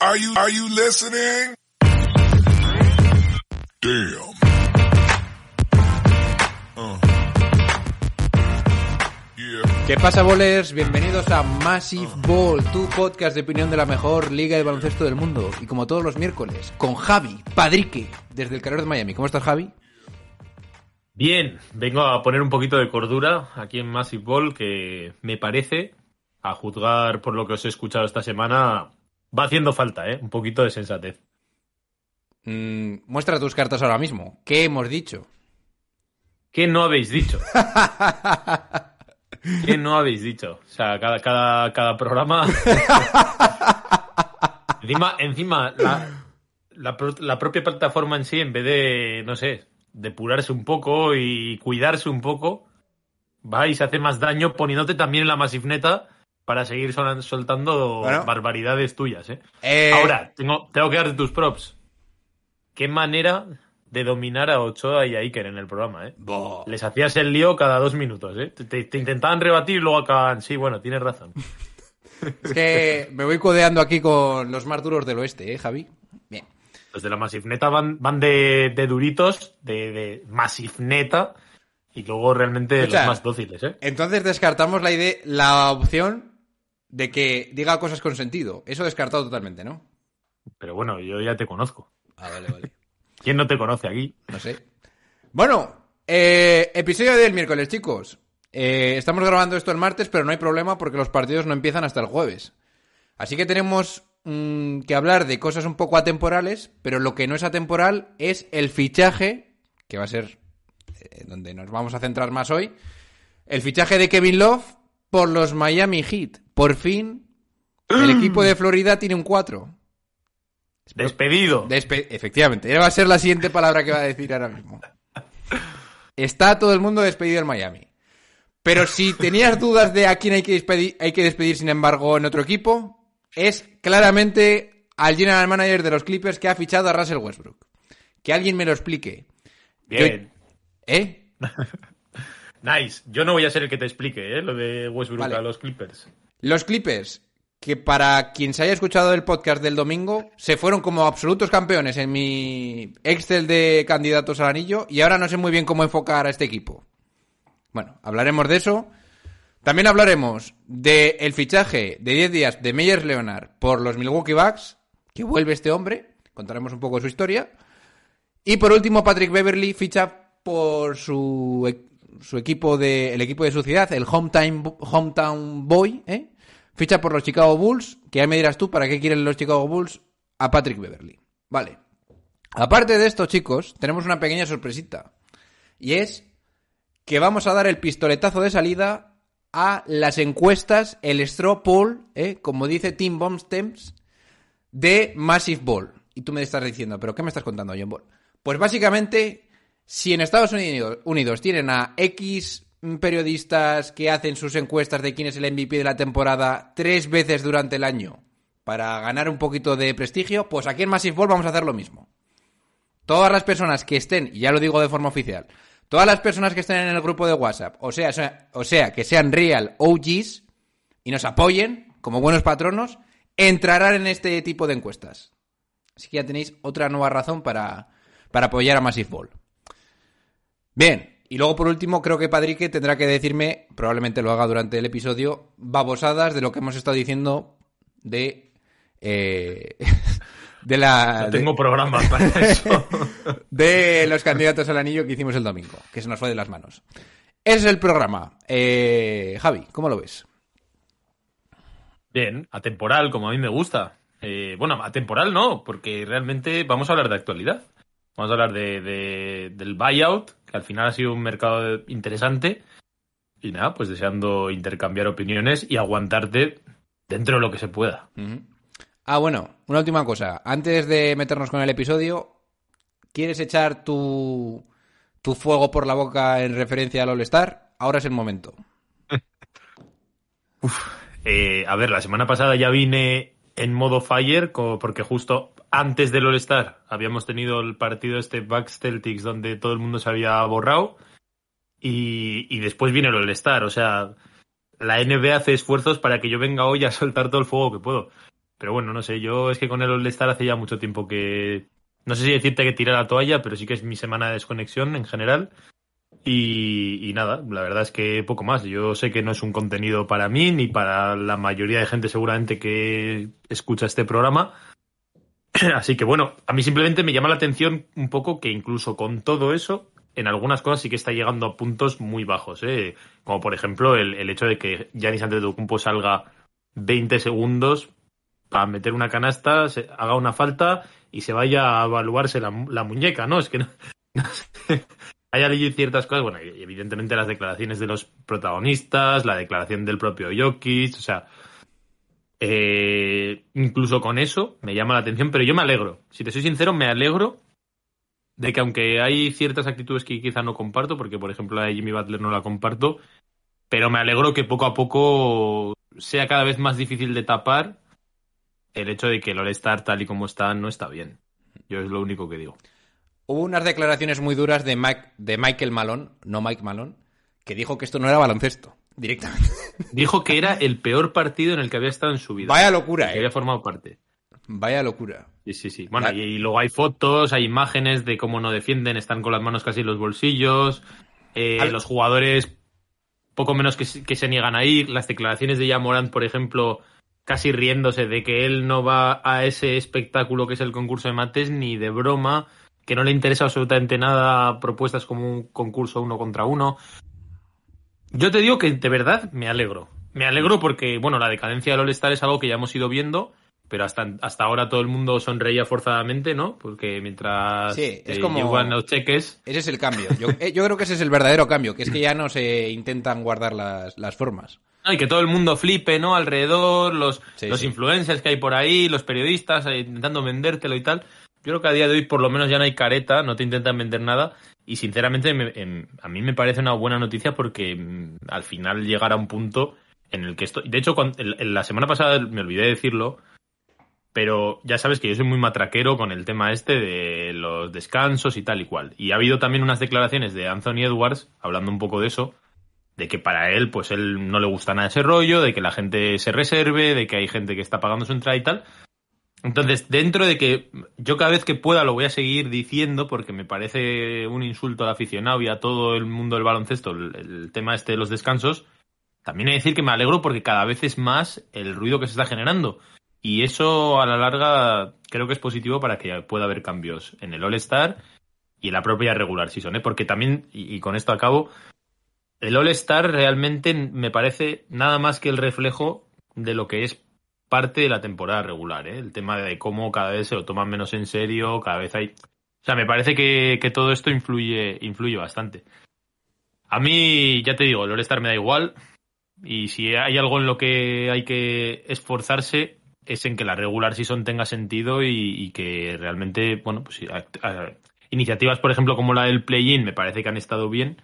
Are you, are you listening? Damn. Uh. Yeah. ¿Qué pasa, bolers? Bienvenidos a Massive Ball, tu podcast de opinión de la mejor liga de baloncesto del mundo. Y como todos los miércoles, con Javi, Padrique, desde el calor de Miami. ¿Cómo estás, Javi? Bien, vengo a poner un poquito de cordura aquí en Massive Ball, que me parece, a juzgar por lo que os he escuchado esta semana, va haciendo falta, ¿eh? Un poquito de sensatez. Mm, muestra tus cartas ahora mismo. ¿Qué hemos dicho? ¿Qué no habéis dicho? ¿Qué no habéis dicho? O sea, cada, cada, cada programa. encima, encima la, la, pro- la propia plataforma en sí, en vez de, no sé, depurarse un poco y cuidarse un poco, va y se hace más daño poniéndote también en la masivneta para seguir soltando Bueno. barbaridades tuyas, ¿eh? Eh, Ahora, tengo, tengo que darte tus props. Qué manera de dominar a Ochoa y a Iker en el programa, ¿eh? bo- Les hacías el lío cada dos minutos, ¿eh? Te, te- te intentaban rebatir y luego acababan. Sí, bueno, tienes razón. Es que me voy codeando aquí con los más duros del oeste, ¿eh, Javi? Bien. Los de la Masivneta van, van de, de duritos, de, de Masivneta, y luego realmente Escucha. los más dóciles, ¿eh? Entonces descartamos la idea, la opción de que diga cosas con sentido. Eso descartado totalmente, ¿no? Pero bueno, yo ya te conozco. Ah, vale, vale. ¿Quién no te conoce aquí? No sé. Bueno, eh, episodio del miércoles, chicos. Eh, estamos grabando esto el martes, pero no hay problema porque los partidos no empiezan hasta el jueves. Así que tenemos mm, que hablar de cosas un poco atemporales, pero lo que no es atemporal es el fichaje, que va a ser eh, donde nos vamos a centrar más hoy. El fichaje de Kevin Love por los Miami Heat. Por fin, el equipo de Florida tiene un 4. Despedido. Despe- Efectivamente, esa va a ser la siguiente palabra que va a decir ahora mismo. Está todo el mundo despedido en Miami. Pero si tenías dudas de a quién hay que despedir, hay que despedir, sin embargo, en otro equipo, es claramente al general manager de los Clippers que ha fichado a Russell Westbrook. Que alguien me lo explique. Bien. ¿Eh? Nice. Yo no voy a ser el que te explique, ¿eh? Lo de Westbrook Vale. a los Clippers. Los Clippers, que para quien se haya escuchado el podcast del domingo, se fueron como absolutos campeones en mi Excel de candidatos al anillo y ahora no sé muy bien cómo enfocar a este equipo. Bueno, hablaremos de eso. También hablaremos del fichaje de 10 días de Meyers Leonard por los Milwaukee Bucks, que vuelve este hombre. Contaremos un poco su historia. Y por último, Patrick Beverly ficha por su, su equipo de, el equipo de su ciudad, el Hometown, Hometown Boy, ¿eh? Ficha por los Chicago Bulls, que ya me dirás tú para qué quieren los Chicago Bulls a Patrick Beverly. Vale. Aparte de esto, chicos, tenemos una pequeña sorpresita. Y es que vamos a dar el pistoletazo de salida a las encuestas, el straw poll, ¿eh? como dice Tim Bomstemps, de Massive Ball. Y tú me estás diciendo, ¿pero qué me estás contando, John Ball? Pues básicamente, si en Estados Unidos, tienen a X periodistas que hacen sus encuestas de quién es el MVP de la temporada tres veces durante el año para ganar un poquito de prestigio, pues aquí en Massive Ball vamos a hacer lo mismo. Todas las personas que estén, y ya lo digo de forma oficial, todas las personas que estén en el grupo de WhatsApp, o sea, o sea, o sea que sean real OGs y nos apoyen como buenos patronos, entrarán en este tipo de encuestas. Así que ya tenéis otra nueva razón para, para apoyar a Massive Ball. Bien, y luego por último creo que Padrique tendrá que decirme, probablemente lo haga durante el episodio, babosadas de lo que hemos estado diciendo de... eh, de la... No de- tengo programas para eso. de los candidatos al anillo que hicimos el domingo, que se nos fue de las manos. Ese es el programa. Eh, Javi, ¿cómo lo ves? Bien, atemporal, como a mí me gusta. Eh, bueno, atemporal no, porque realmente vamos a hablar de actualidad. Vamos a hablar de, de- del buyout, que al final ha sido un mercado interesante. Y nada, pues deseando intercambiar opiniones y aguantarte dentro de lo que se pueda. Ah, bueno, una última cosa. Antes de meternos con el episodio, ¿quieres echar tu, tu fuego por la boca en referencia al All-Star? Ahora es el momento. Eh, a ver, la semana pasada ya vine en modo fire, porque justo antes del All-Star habíamos tenido el partido este Bucks Celtics donde todo el mundo se había borrado. Y, y después viene el All-Star. O sea, la NBA hace esfuerzos para que yo venga hoy a soltar todo el fuego que puedo. Pero bueno, no sé, yo es que con el All-Star hace ya mucho tiempo que. No sé si decirte que tiré la toalla, pero sí que es mi semana de desconexión en general. Y, y, nada, la verdad es que poco más. Yo sé que no es un contenido para mí ni para la mayoría de gente seguramente que escucha este programa. Así que bueno, a mí simplemente me llama la atención un poco que incluso con todo eso, en algunas cosas sí que está llegando a puntos muy bajos. ¿eh? Como por ejemplo el, hecho de que Giannis Antetokounmpo salga 20 segundos para meter una canasta, se, haga una falta y se vaya a evaluarse la, muñeca, ¿no? Es que no, no. Hay allí ciertas cosas, bueno, evidentemente las declaraciones de los protagonistas, la declaración del propio Jokic, o sea, eh, incluso con eso me llama la atención, pero yo me alegro, si te soy sincero, me alegro de que aunque hay ciertas actitudes que quizá no comparto, porque por ejemplo la de Jimmy Butler no la comparto, pero me alegro que poco a poco sea cada vez más difícil de tapar el hecho de que el All-Star tal y como está no está bien. Yo es lo único que digo. Hubo unas declaraciones muy duras de, Mike, de Michael Malone, no Mike Malone, que dijo que esto no era baloncesto, directamente. Dijo que era el peor partido en el que había estado en su vida. Vaya locura, que eh. había formado parte. Vaya locura. Sí, sí, sí. Bueno, y, y, luego hay fotos, hay imágenes de cómo no defienden, están con las manos casi en los bolsillos. Eh, Al... Los jugadores poco menos que, que, se niegan a ir. Las declaraciones de Morant, por ejemplo, casi riéndose de que él no va a ese espectáculo que es el concurso de mates ni de broma, que no le interesa absolutamente nada propuestas como un concurso uno contra uno. Yo te digo que de verdad me alegro. Me alegro porque, bueno, la decadencia del All-Star es algo que ya hemos ido viendo, pero hasta, hasta ahora todo el mundo sonreía forzadamente, ¿no? Porque mientras sí, es eh, como... llevan los cheques. Ese es el cambio. Yo, eh, yo, creo que ese es el verdadero cambio, que es que ya no se intentan guardar las, las formas. No, y que todo el mundo flipe, ¿no? Alrededor, los, Sí, los sí. influencers que hay por ahí, los periodistas eh, intentando vendértelo y tal. Yo creo que a día de hoy por lo menos ya no hay careta, no te intentan vender nada. Y sinceramente me- em, a mí me parece una buena noticia porque mm, al final llegar a un punto en el que esto... De hecho, la semana pasada me olvidé de decirlo, pero ya sabes que yo soy muy matraquero con el tema este de los descansos y tal y cual. Y ha habido también unas declaraciones de Anthony Edwards hablando un poco de eso, de que para él, pues él no le gusta nada ese rollo, de que la gente se reserve, de que hay gente que está pagando su entrada y tal. Entonces, dentro de que yo cada vez que pueda lo voy a seguir diciendo porque me parece un insulto al aficionado y a todo el mundo del baloncesto el, tema este de los descansos, también he de decir que me alegro porque cada vez es más el ruido que se está generando. Y eso a la larga creo que es positivo para que pueda haber cambios en el All-Star y en la propia regular season, ¿eh? Porque también, y, y con esto acabo, el All-Star realmente me parece nada más que el reflejo de lo que es parte de la temporada regular, ¿eh? El tema de cómo cada vez se lo toman menos en serio, cada vez hay... O sea, me parece que, que todo esto influye, influye bastante. A mí, ya te digo, el All-Star me da igual. Y si hay algo en lo que hay que esforzarse, es en que la regular season tenga sentido y, que realmente, bueno, pues iniciativas, por ejemplo, como la del play-in, me parece que han estado bien.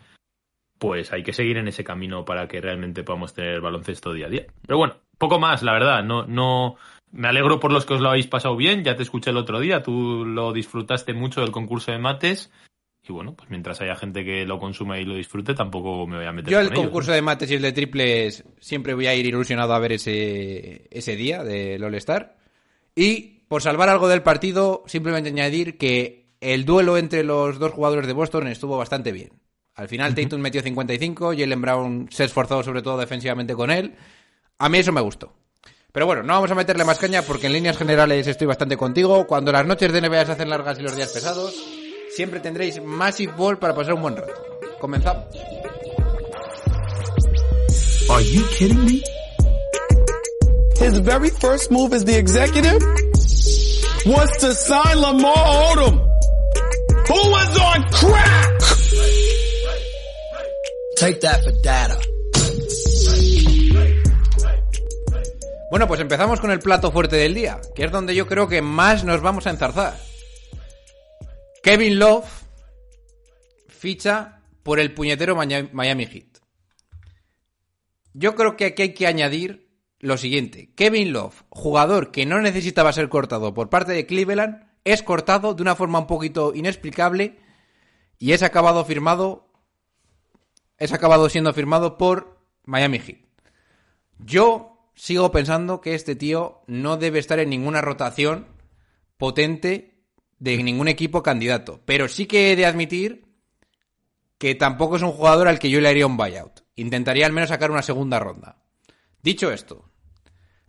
Pues hay que seguir en ese camino para que realmente podamos tener baloncesto día a día. Pero bueno, poco más, la verdad. No, no. Me alegro por los que os lo habéis pasado bien. Ya te escuché el otro día. Tú lo disfrutaste mucho del concurso de mates. Y bueno, pues mientras haya gente que lo consuma y lo disfrute, tampoco me voy a meter Yo el con ellos, concurso ¿no? de mates y el de triples siempre voy a ir ilusionado a ver ese, ese día del All-Star. Y por salvar algo del partido, simplemente añadir que el duelo entre los dos jugadores de Boston estuvo bastante bien. Al final Tatum metió 55, Jalen Brown se esforzó sobre todo defensivamente con él. A mí eso me gustó. Pero bueno, no vamos a meterle más caña porque en líneas generales estoy bastante contigo. Cuando las noches de NBA se hacen largas y los días pesados, siempre tendréis Massive Ball para pasar un buen rato. Comenzamos. Are you kidding me? His very first move as the executive was to sign Lamar Odom, who was on crack. Take that for data. Bueno, pues empezamos con el plato fuerte del día, que es donde yo creo que más nos vamos a enzarzar. Kevin Love ficha por el puñetero Miami Heat. Yo creo que aquí hay que añadir lo siguiente. Kevin Love, jugador que no necesitaba ser cortado por parte de Cleveland, es cortado de una forma un poquito inexplicable y es acabado firmado es acabado siendo firmado por Miami Heat. Yo sigo pensando que este tío no debe estar en ninguna rotación potente de ningún equipo candidato. Pero sí que he de admitir que tampoco es un jugador al que yo le haría un buyout. Intentaría al menos sacar una segunda ronda. Dicho esto,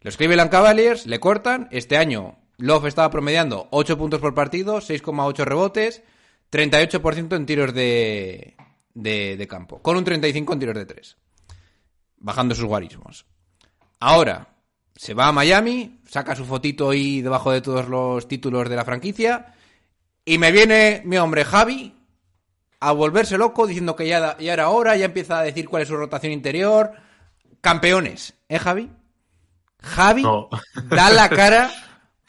los Cleveland Cavaliers le cortan. Este año Love estaba promediando 8 puntos por partido, 6,8 rebotes, 38% en tiros de, de, de campo, con un 35% en tiros de 3. Bajando sus guarismos. Ahora, se va a Miami, saca su fotito ahí debajo de todos los títulos de la franquicia, y me viene mi hombre Javi a volverse loco diciendo que ya, ya era hora, ya empieza a decir cuál es su rotación interior. Campeones, ¿eh, Javi? Javi, No. da la cara,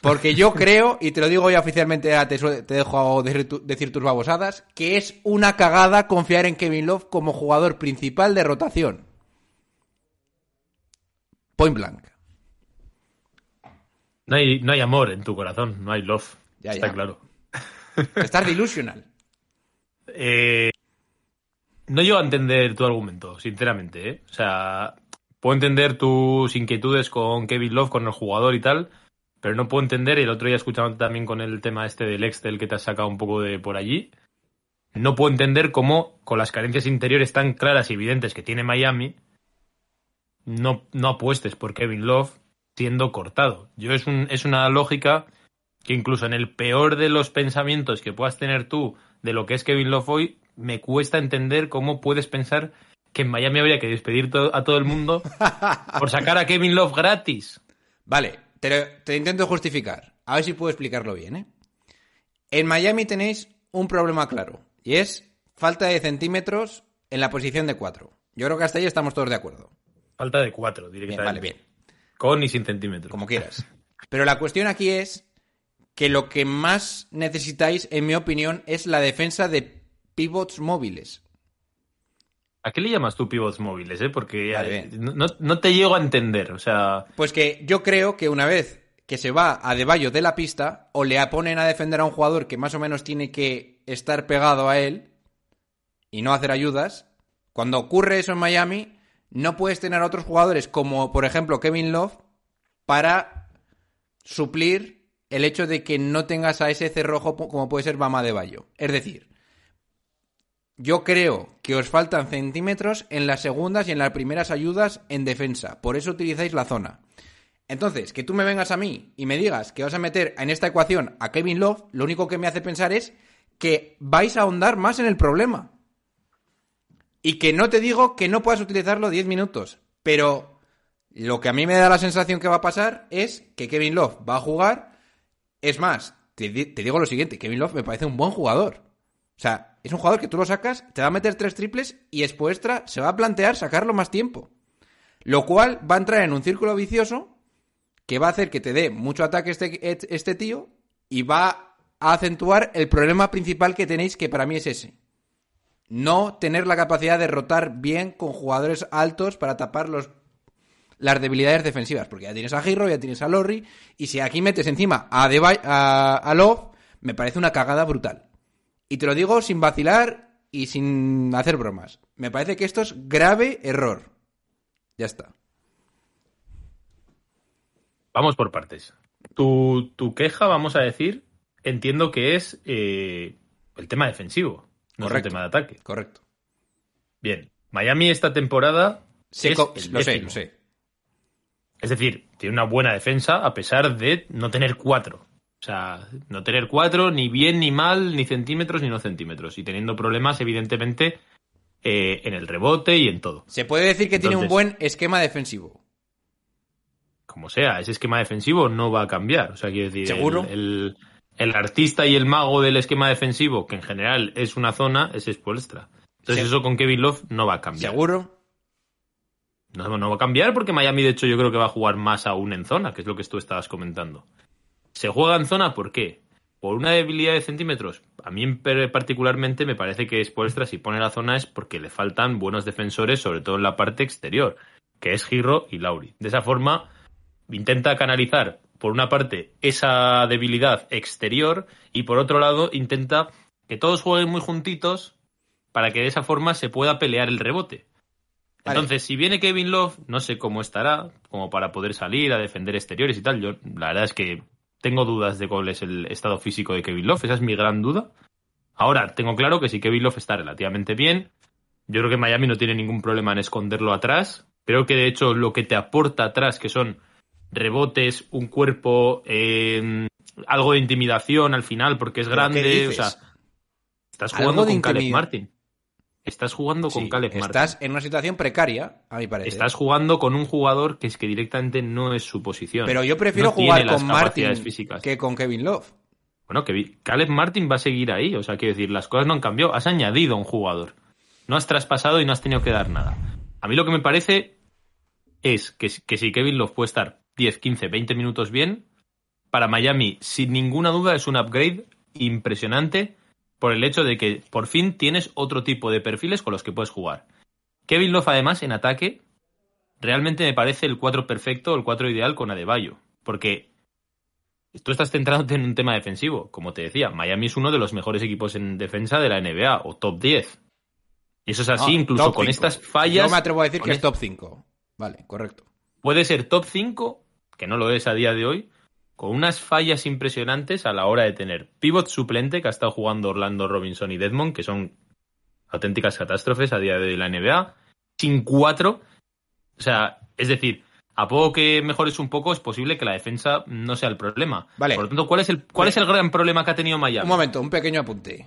porque yo creo, y te lo digo ya oficialmente, ya te, te dejo decir, tu- decir tus babosadas, que es una cagada confiar en Kevin Love como jugador principal de rotación. Point blank. No hay, no hay amor en tu corazón, no hay love. Ya, está ya. claro. Estás delusional. Eh, no llego a entender tu argumento, sinceramente. ¿eh? O sea, puedo entender tus inquietudes con Kevin Love, con el jugador y tal, pero no puedo entender, el otro día escuchando también con el tema este del Excel que te has sacado un poco de por allí, no puedo entender cómo, con las carencias interiores tan claras y evidentes que tiene Miami, no, no apuestes por Kevin Love siendo cortado. Yo es, un, es una lógica que incluso en el peor de los pensamientos que puedas tener tú de lo que es Kevin Love hoy, me cuesta entender cómo puedes pensar que en Miami habría que despedir to- a todo el mundo por sacar a Kevin Love gratis. Vale, te, lo- te intento justificar. A ver si puedo explicarlo bien, ¿eh? En Miami tenéis un problema claro. Y es falta de centímetros en la posición de 4. Yo creo que hasta ahí estamos todos de acuerdo. Falta de cuatro, Bien, directamente. vale, bien. Con y sin centímetros. Como quieras. Pero la cuestión aquí es que lo que más necesitáis, en mi opinión, es la defensa de pivots móviles. ¿A qué le llamas tú pivots móviles, eh? Porque Vale, bien. no- no te llego a entender. O sea, Pues que yo creo que una vez que se va a Deballo de la pista, o le ponen a defender a un jugador que más o menos tiene que estar pegado a él y no hacer ayudas, cuando ocurre eso en Miami, no puedes tener a otros jugadores como, por ejemplo, Kevin Love para suplir el hecho de que no tengas a ese cerrojo como puede ser Bama de Bayo. Es decir, yo creo que os faltan centímetros en las segundas y en las primeras ayudas en defensa. Por eso utilizáis la zona. Entonces, que tú me vengas a mí y me digas que vas a meter en esta ecuación a Kevin Love, lo único que me hace pensar es que vais a ahondar más en el problema. Y que no te digo que no puedas utilizarlo 10 minutos, pero lo que a mí me da la sensación que va a pasar es que Kevin Love va a jugar. Es más, te, di- te digo lo siguiente, Kevin Love me parece un buen jugador. O sea, es un jugador que tú lo sacas, te va a meter tres triples y Spoelstra se va a plantear sacarlo más tiempo. Lo cual va a entrar en un círculo vicioso que va a hacer que te dé mucho ataque este, este tío y va a acentuar el problema principal que tenéis, que para mí es ese. No tener la capacidad de rotar bien con jugadores altos para tapar los, las debilidades defensivas. Porque ya tienes a Giro, ya tienes a Lorry. Y si aquí metes encima a, Debay- a, a Love, me parece una cagada brutal. Y te lo digo sin vacilar y sin hacer bromas. Me parece que esto es grave error. Ya está. vamos por partes. Tu, tu queja, vamos a decir, entiendo que es eh, el tema defensivo, no es Correcto. el tema de ataque. Correcto. Bien, Miami esta temporada es el lo sé, lo sé. Es decir, tiene una buena defensa a pesar de no tener cuatro. O sea, no tener cuatro, ni bien ni mal, ni centímetros ni no centímetros. Y teniendo problemas, evidentemente, eh, en el rebote y en todo. Se puede decir que tiene un buen esquema defensivo. Como sea, ese esquema defensivo no va a cambiar. O sea, quiero decir, ¿Seguro? El, el- el artista y el mago del esquema defensivo, que en general es una zona, es Spoelstra. Entonces, Sí. eso con Kevin Love no va a cambiar. ¿Seguro? No, no va a cambiar porque Miami, de hecho, yo creo que va a jugar más aún en zona, que es lo que tú estabas comentando. ¿Se juega en zona por qué? ¿Por una debilidad de centímetros? A mí particularmente me parece que Spoelstra si pone la zona es porque le faltan buenos defensores, sobre todo en la parte exterior, que es Giro y Lauri. De esa forma, intenta canalizar, por una parte, esa debilidad exterior y por otro lado, intenta que todos jueguen muy juntitos para que de esa forma se pueda pelear el rebote. Vale. Entonces, si viene Kevin Love, no sé cómo estará, como para poder salir a defender exteriores y tal. Yo, la verdad es que tengo dudas de cuál es el estado físico de Kevin Love, esa es mi gran duda. Ahora, tengo claro que si Kevin Love está relativamente bien, yo creo que Miami no tiene ningún problema en esconderlo atrás. Creo que de hecho lo que te aporta atrás, que son rebotes, un cuerpo, eh, algo de intimidación al final, porque es ¿Pero qué grande. O sea, estás jugando con Caleb Martin. Estás jugando con Sí, Caleb Martin. estás en una situación precaria, a mi parecer. Estás jugando con un jugador que es que directamente no es su posición. Pero yo prefiero No jugar con Martin físicas. que con Kevin Love. Bueno, que Caleb Martin va a seguir ahí. O sea, quiero decir, las cosas no han cambiado. Has añadido a un jugador. No has traspasado y no has tenido que dar nada. A mí lo que me parece es que, que si Kevin Love puede estar 10, 15, 20 minutos bien, para Miami, sin ninguna duda, es un upgrade impresionante por el hecho de que por fin tienes otro tipo de perfiles con los que puedes jugar. Kevin Love, además, en ataque, realmente me parece el 4 perfecto, el 4 ideal con Adebayo. Porque tú estás centrándote en un tema defensivo. Como te decía, Miami es uno de los mejores equipos en defensa de la NBA, o top 10. Y eso es así, No, incluso con cinco. estas fallas. Yo me atrevo a decir que es- top 5. Vale, correcto. puede ser top 5, que no lo es a día de hoy, con unas fallas impresionantes a la hora de tener pivot suplente que ha estado jugando Orlando Robinson y Deadmond, que son auténticas catástrofes a día de hoy en la NBA, sin cuatro. O sea, es decir, a poco que mejores un poco, es posible que la defensa no sea el problema. Vale. Por lo tanto, ¿cuál es el, cuál es el gran problema que ha tenido Miami? Un momento, un pequeño apunte.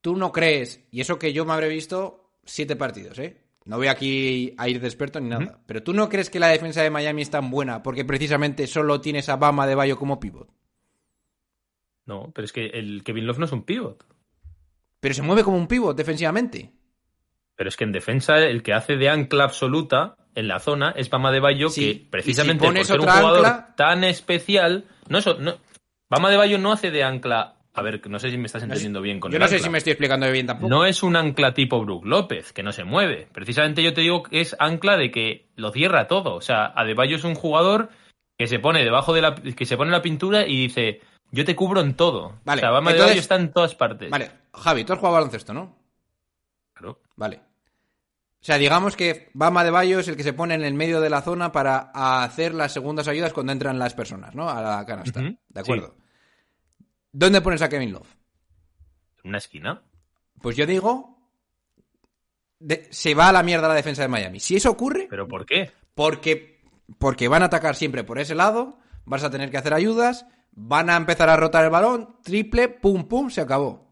Tú no crees, y eso que yo me habré visto siete partidos, ¿eh? No voy aquí a ir de experto ni nada. Pero tú no crees que la defensa de Miami es tan buena porque precisamente solo tienes a Bama de Bayo como pivot. No, pero es que el Kevin Love no es un pivot. Pero se mueve como un pivot defensivamente. Pero es que en defensa el que hace de ancla absoluta en la zona es Bama de Bayo, Sí, que si precisamente por pones ser un jugador ancla- tan especial. No, eso, no. Bama de Bayo no hace de ancla. A ver, no sé si me estás No entendiendo bien con yo el no sé si me estoy explicando bien tampoco. No es un ancla tipo Brook López, que no se mueve. Precisamente yo te digo que es ancla de que lo cierra todo. O sea, Adebayo es un jugador que se pone debajo de la, que se pone la pintura y dice, yo te cubro en todo. Vale, o sea, Bama Adebayo está en todas partes. Vale, Javi, tú has jugado baloncesto, ¿no? Claro. Vale. O sea, digamos que Bama de Bayo es el que se pone en el medio de la zona para hacer las segundas ayudas cuando entran las personas, ¿no? A la canasta. ¿De acuerdo? ¿Dónde pones a Kevin Love? En una esquina. Pues yo digo, de- se va a la mierda la defensa de Miami. Si eso ocurre, ¿Pero por qué? porque, porque van a atacar siempre por ese lado, vas a tener que hacer ayudas, van a empezar a rotar el balón, triple, pum, pum, se acabó.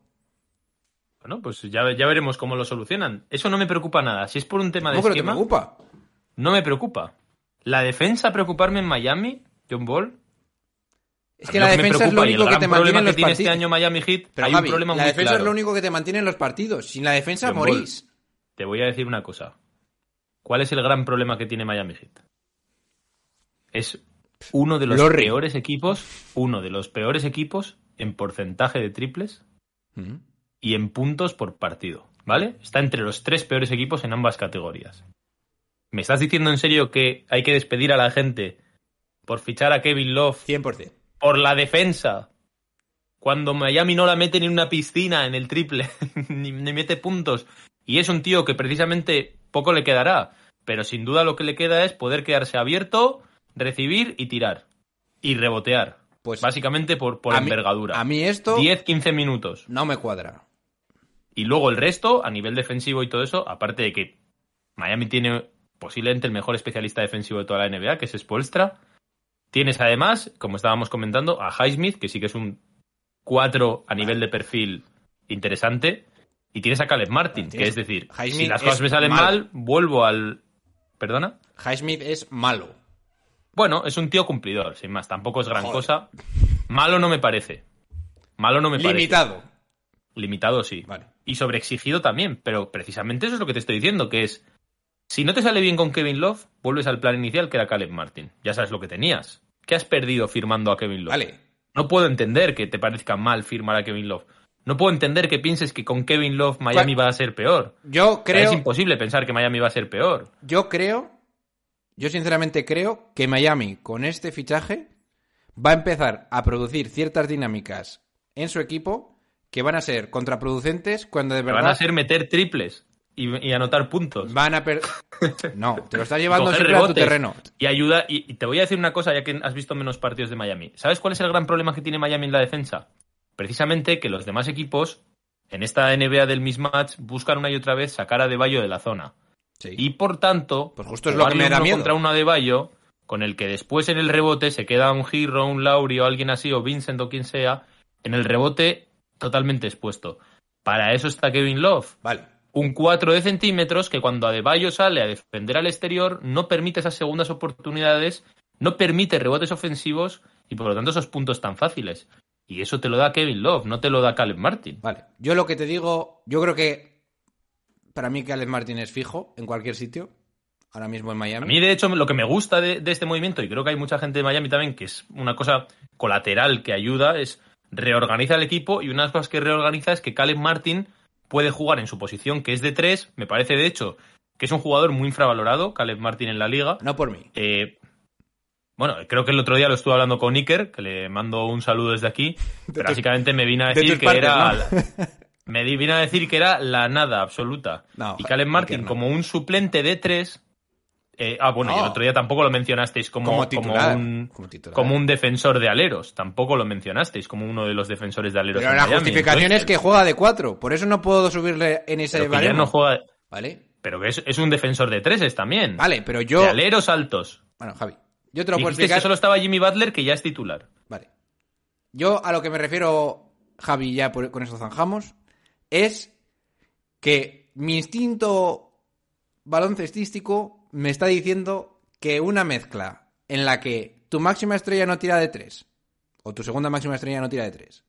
Bueno, pues ya, ya veremos cómo lo solucionan. Eso no me preocupa nada. Si es por un tema de ¿Cómo que no esquema, preocupa? no me preocupa. La defensa preocuparme en Miami, John Ball. Es que la que defensa es lo único que te mantiene en los este partidos. año Miami Heat, Pero hay Javi, un problema la muy defensa claro. es lo único que te mantiene en los partidos. Sin la defensa morís. Te voy a decir una cosa. ¿Cuál es el gran problema que tiene Miami Heat? Es uno de los Lorry. peores equipos, uno de los peores equipos en porcentaje de triples y en puntos por partido, ¿vale? Está entre los tres peores equipos en ambas categorías. ¿Me estás diciendo en serio que hay que despedir a la gente por fichar a Kevin Love 100%. Por la defensa? Cuando Miami no la mete ni en una piscina en el triple, ni, ni mete puntos. Y es un tío que precisamente poco le quedará. Pero sin duda lo que le queda es poder quedarse abierto, recibir y tirar. Y rebotear. Pues Básicamente por, por a mí- envergadura. a mí esto 10-15 minutos. no me cuadra. Y luego el resto, a nivel defensivo y todo eso, aparte de que Miami tiene posiblemente el mejor especialista defensivo de toda la NBA, que es Spolstra. Tienes además, como estábamos comentando, a Highsmith, que sí que es un 4 a nivel de perfil interesante. Y tienes a Caleb Martin, que es decir, si las cosas me salen mal, vuelvo al... ¿Perdona? Highsmith es malo. Bueno, es un tío cumplidor, sin más. Tampoco es gran Joder. cosa. Malo no me parece. Malo no me parece. Limitado. Limitado, sí. Vale. Y sobreexigido también, pero precisamente eso es lo que te estoy diciendo, que es, si no te sale bien con Kevin Love, vuelves al plan inicial que era Caleb Martin. Ya sabes lo que tenías. ¿Qué has perdido firmando a Kevin Love? Vale. No puedo entender que te parezca mal firmar a Kevin Love. No puedo entender que pienses que con Kevin Love Miami ¿Cuál- va a ser peor. Yo O sea, creo, es imposible pensar que Miami va a ser peor. yo creo, yo sinceramente creo que Miami con este fichaje va a empezar a producir ciertas dinámicas en su equipo que van a ser contraproducentes cuando de verdad van a ser meter triples. Y, y anotar puntos. Van a per... No, te lo estás llevando siempre a tu terreno. Y ayuda. Y, y te voy a decir una cosa, ya que has visto menos partidos de Miami. ¿Sabes cuál es el gran problema que tiene Miami en la defensa? Precisamente que los demás equipos, en esta NBA del mismatch, buscan una y otra vez sacar a Deballo de la zona. Sí. Y por tanto, Pues justo es lo que jugarle me da uno miedo. contra uno a Deballo, con el que después en el rebote se queda un Hero, un Lauri o alguien así, o Vincent o quien sea, en el rebote totalmente expuesto. Para eso está Kevin Love. Vale. Un 4 de centímetros que cuando Adebayo sale a defender al exterior no permite esas segundas oportunidades, no permite rebotes ofensivos y por lo tanto esos puntos tan fáciles. Y eso te lo da Kevin Love, no te lo da Caleb Martin. Vale. Yo lo que te digo, yo creo que para mí Alex Martin es fijo en cualquier sitio. Ahora mismo en Miami. A mí, de hecho, lo que me gusta de, de este movimiento, y creo que hay mucha gente de Miami también, que es una cosa colateral que ayuda, es reorganiza el equipo y una de las cosas que reorganiza es que Caleb Martin puede jugar en su posición, que es de tres. Me parece, de hecho, que es un jugador muy infravalorado, Caleb Martin en la liga. No por mí. Eh, bueno, creo que el otro día lo estuve hablando con Iker, que le mando un saludo desde aquí. Pero tu- básicamente me vino a de decir que partes, era. ¿no? Me di- vino a decir que era la nada absoluta. No, y Caleb Martin, no. como un suplente de tres. Eh, ah, bueno, y el otro día tampoco lo mencionasteis como, Como un, como un defensor de aleros. Tampoco lo mencionasteis como uno de los defensores de aleros. Pero en la Miami. justificación es que juega de cuatro. Por eso no puedo subirle en ese baremo. no juega. Vale. Pero que es, es un defensor de treses también. Vale, pero yo. De aleros altos. Bueno, Javi. Yo te lo puedo Dijiste que explicar. solo estaba Jimmy Butler, que ya es titular. Vale. Yo a lo que me refiero, Javi, ya por- con esto zanjamos, es que mi instinto baloncestístico me está diciendo que una mezcla en la que tu máxima estrella no tira de tres, o tu segunda máxima estrella no tira de tres,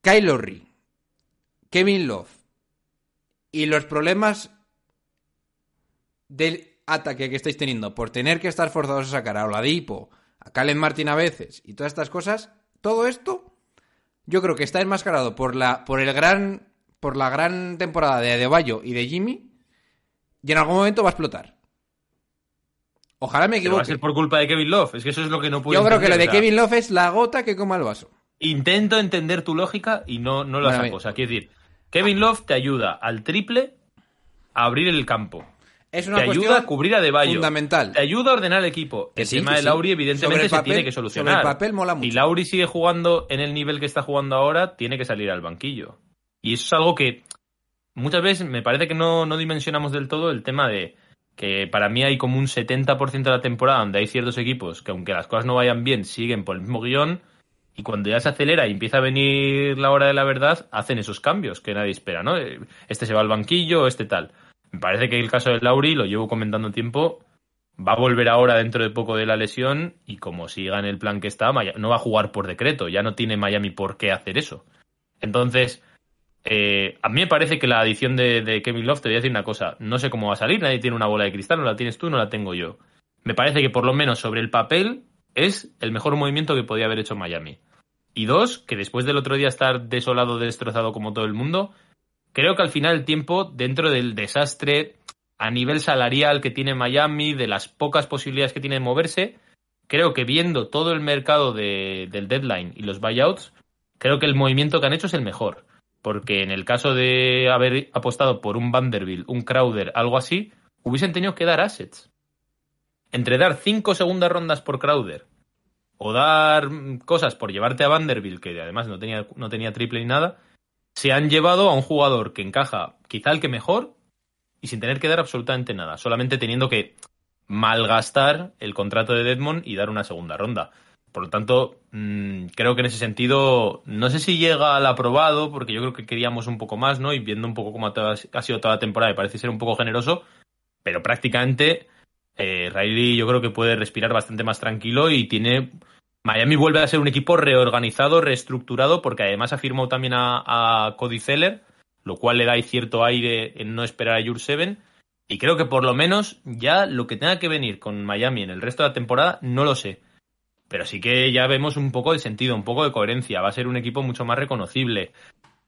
Kyle Lowry, Kevin Love y los problemas del ataque que estáis teniendo por tener que estar forzados a sacar a Oladipo, a Caleb Martin a veces y todas estas cosas, todo esto yo creo que está enmascarado por la por el gran por la gran temporada de Adebayo y de Jimmy y en algún momento va a explotar. Ojalá me Pero va a equivoque. ser por culpa de Kevin Love. Es que eso es lo que no puedo Yo creo que lo de entender, o sea, Kevin Love es la gota que coma el vaso. Intento entender tu lógica y no, no la Bueno, saco. bien. O sea, quiero decir, Kevin Love te ayuda al triple a abrir el campo. Es una Te cuestión ayuda a cubrir a Deballo. fundamental. Te ayuda a ordenar el equipo. Que el sí, tema de sí. Lauri, evidentemente, se tiene que solucionar. sobre el papel mola mucho. Si Lauri sigue jugando en el nivel que está jugando ahora, tiene que salir al banquillo. Y eso es algo que muchas veces me parece que no, no dimensionamos del todo el tema de que para mí hay como un 70% de la temporada donde hay ciertos equipos que aunque las cosas no vayan bien, siguen por el mismo guion y cuando ya se acelera y empieza a venir la hora de la verdad, hacen esos cambios que nadie espera, ¿no? Este se va al banquillo, este tal. Me parece que el caso de Lauri, lo llevo comentando tiempo, va a volver ahora dentro de poco de la lesión y como siga en el plan que está, no va a jugar por decreto, ya no tiene Miami por qué hacer eso. Entonces, eh, a mí me parece que la adición de, Kevin Love, te voy a decir una cosa, no sé cómo va a salir, nadie tiene una bola de cristal, no la tienes tú, no la tengo yo. Me parece que por lo menos sobre el papel es el mejor movimiento que podía haber hecho Miami. Y dos, que después del otro día estar desolado, destrozado como todo el mundo, creo que al final el tiempo, dentro del desastre a nivel salarial que tiene Miami, de las pocas posibilidades que tiene de moverse, creo que viendo todo el mercado de- del deadline y los buyouts, creo que el movimiento que han hecho es el mejor. Porque en el caso de haber apostado por un Vanderbilt, un Crowder, algo así, hubiesen tenido que dar assets. Entre dar cinco segundas rondas por Crowder o dar mm, cosas por llevarte a Vanderbilt, que además no tenía, no tenía triple ni nada, se han llevado a un jugador que encaja quizá el que mejor y sin tener que dar absolutamente nada, solamente teniendo que malgastar el contrato de Deadmond y dar una segunda ronda. Por lo tanto, mm, creo que en ese sentido, no sé si llega al aprobado, porque yo creo que queríamos un poco más, ¿no? Y viendo un poco cómo ha sido toda la temporada, me parece ser un poco generoso, pero prácticamente eh, Riley yo creo que puede respirar bastante más tranquilo y tiene... Miami vuelve a ser un equipo reorganizado, reestructurado, porque además ha firmado también a, Cody Zeller, lo cual le da cierto aire en no esperar a Jure Seven. Y creo que por lo menos ya lo que tenga que venir con Miami en el resto de la temporada, no lo sé. Pero sí que ya vemos un poco de sentido, un poco de coherencia. Va a ser un equipo mucho más reconocible.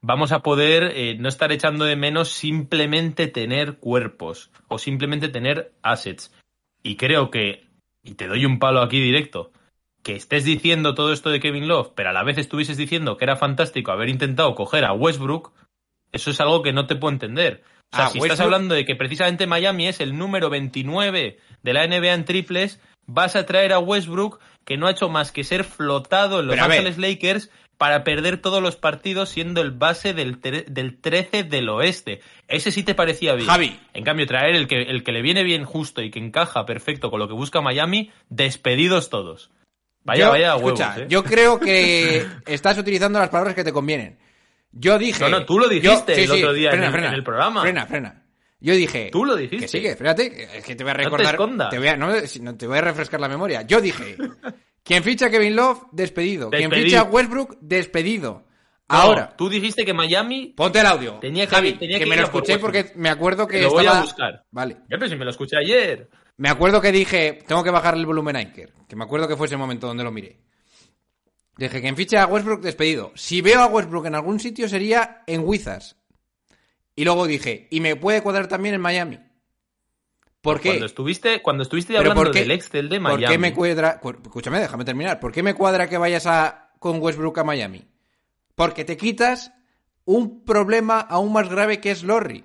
Vamos a poder eh, no estar echando de menos simplemente tener cuerpos o simplemente tener assets. Y creo que, y te doy un palo aquí directo, que estés diciendo todo esto de Kevin Love, pero a la vez estuvieses diciendo que era fantástico haber intentado coger a Westbrook, eso es algo que no te puedo entender. O sea, Ah, si Westbrook- estás hablando de que precisamente Miami es el número 29 de la NBA en triples, vas a traer a Westbrook, que no ha hecho más que ser flotado en Los Pero. Ángeles Lakers para perder todos los partidos siendo el base del, del 13 del oeste. Ese sí te parecía bien. Javi. En cambio, traer el que, el que le viene bien justo y que encaja perfecto con lo que busca Miami, despedidos todos. Vaya, Yo- vaya escucha, huevos, ¿eh? yo creo que estás utilizando las palabras que te convienen. Yo dije. No, no, tú lo dijiste el otro día en el- en el programa. Frena, frena. Yo dije. Tú lo dijiste. Que sí, que que- es que te voy a No te recordar. escondas. voy a, no, te voy a refrescar la memoria. Yo dije. Quien ficha Kevin Love, despedido. Quien Despedido. ficha a Westbrook, despedido. No, Ahora, Tú dijiste que Miami. ponte el audio. Tenía que- Javi, tenía que que me lo por escuché porque me acuerdo que Lo voy a buscar. Vale. Ya, pero si me lo escuché ayer. Me acuerdo que dije, tengo que bajar el volumen a Iker, que me acuerdo que fue ese momento donde lo miré. Dije, quien fiche a Westbrook, despedido. Si veo a Westbrook en algún sitio sería en Wizards. Y luego dije, y me puede cuadrar también en Miami. ¿Por qué? Cuando estuviste, cuando estuviste hablando ¿por qué- del Excel de ¿Por Miami. qué me cuadra? cu- Escúchame, déjame terminar. ¿Por qué me cuadra que vayas a con Westbrook a Miami? Porque te quitas un problema aún más grave que es Lorry.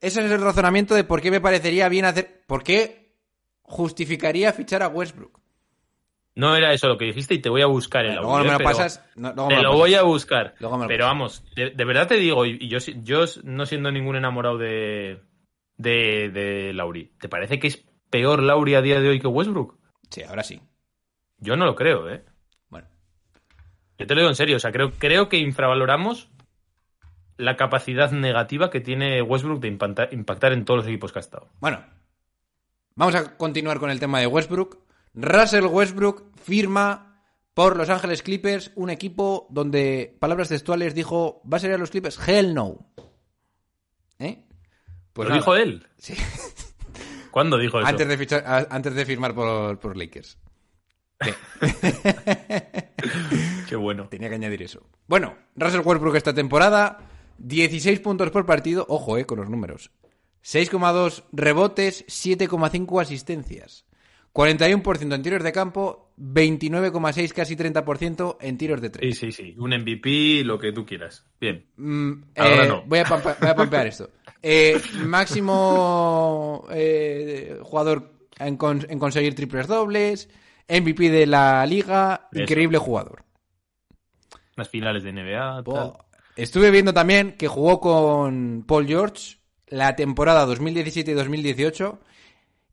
Ese es el razonamiento de por qué me parecería bien hacer. ¿Por qué justificaría fichar a Westbrook? No era eso lo que dijiste y te voy a buscar el Luego audio. no me lo pasas. no, luego Te me lo voy a buscar. Luego me lo Pero vamos, de, de verdad te digo, y, yo, yo no siendo ningún enamorado de, de, de Lauri, ¿te parece que es peor Lauri a día de hoy que Westbrook? Sí, ahora sí. Yo no lo creo, ¿eh? Bueno. Yo te lo digo en serio, o sea, creo, creo que infravaloramos la capacidad negativa que tiene Westbrook de impactar, impactar en todos los equipos que ha estado. Bueno, vamos a continuar con el tema de Westbrook. Russell Westbrook firma por Los Ángeles Clippers, un equipo donde, palabras textuales, dijo, ¿va a ser a los Clippers? Hell no. ¿Eh? Pues ¿Lo nada. dijo él? Sí. ¿Cuándo dijo eso? Antes de, fichar- antes de firmar por, por Lakers. Sí. Qué bueno. Tenía que añadir eso. Bueno, Russell Westbrook esta temporada, 16 puntos por partido, ojo, eh, con los números. 6,2 rebotes, 7,5 asistencias. 41% en tiros de campo, 29,6 casi 30% en tiros de Sí, 3. sí, sí. Un MVP, lo que tú quieras. Bien. Mm, Ahora eh, no. voy, a pampa- voy a pampear esto. Eh, máximo eh, jugador en, con- en conseguir triples dobles, MVP de la liga, Eso. increíble jugador. Las finales de NBA. tal. Estuve viendo también que jugó con Paul George la temporada 2017 y 2018.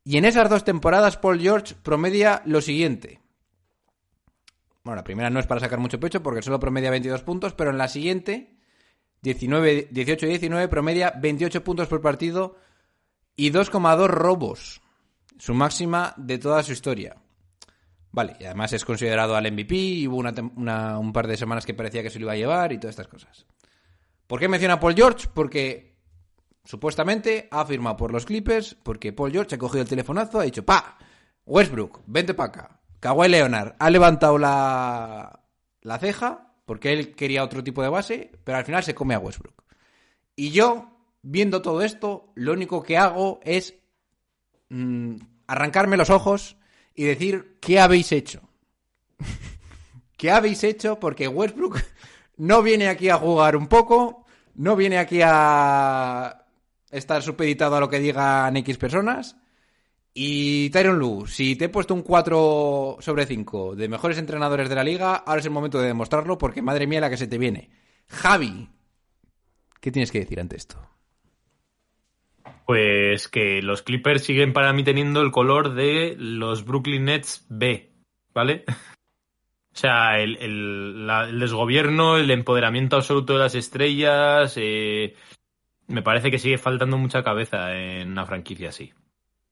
Y en esas dos temporadas Paul George promedia lo siguiente. Bueno, la primera no es para sacar mucho pecho porque solo promedia 22 puntos, pero en la siguiente, 19, 18 y 19, promedia 28 puntos por partido y 2,2 robos. Su máxima de toda su historia. Vale, y además es considerado al MVP y hubo una un par de semanas que parecía que se lo iba a llevar y todas estas cosas. ¿Por qué menciona Paul George? Porque supuestamente ha firmado por los Clippers, porque Paul George ha cogido el telefonazo, ha dicho, pa, Westbrook, vente para acá. Kawhi Leonard ha levantado la, la ceja, porque él quería otro tipo de base, pero al final se come a Westbrook. Y yo, viendo todo esto, lo único que hago es mm, arrancarme los ojos y decir, ¿qué habéis hecho? ¿Qué habéis hecho? Porque Westbrook no viene aquí a jugar un poco, no viene aquí a estar supeditado a lo que digan X personas. Y Tyron Lu, si te he puesto un 4 sobre 5 de mejores entrenadores de la liga, ahora es el momento de demostrarlo porque madre mía la que se te viene. Javi, ¿qué tienes que decir ante esto? Pues que los Clippers siguen para mí teniendo el color de los Brooklyn Nets B, ¿vale? O sea, el, el- el desgobierno, el empoderamiento absoluto de las estrellas, eh, me parece que sigue faltando mucha cabeza en una franquicia así.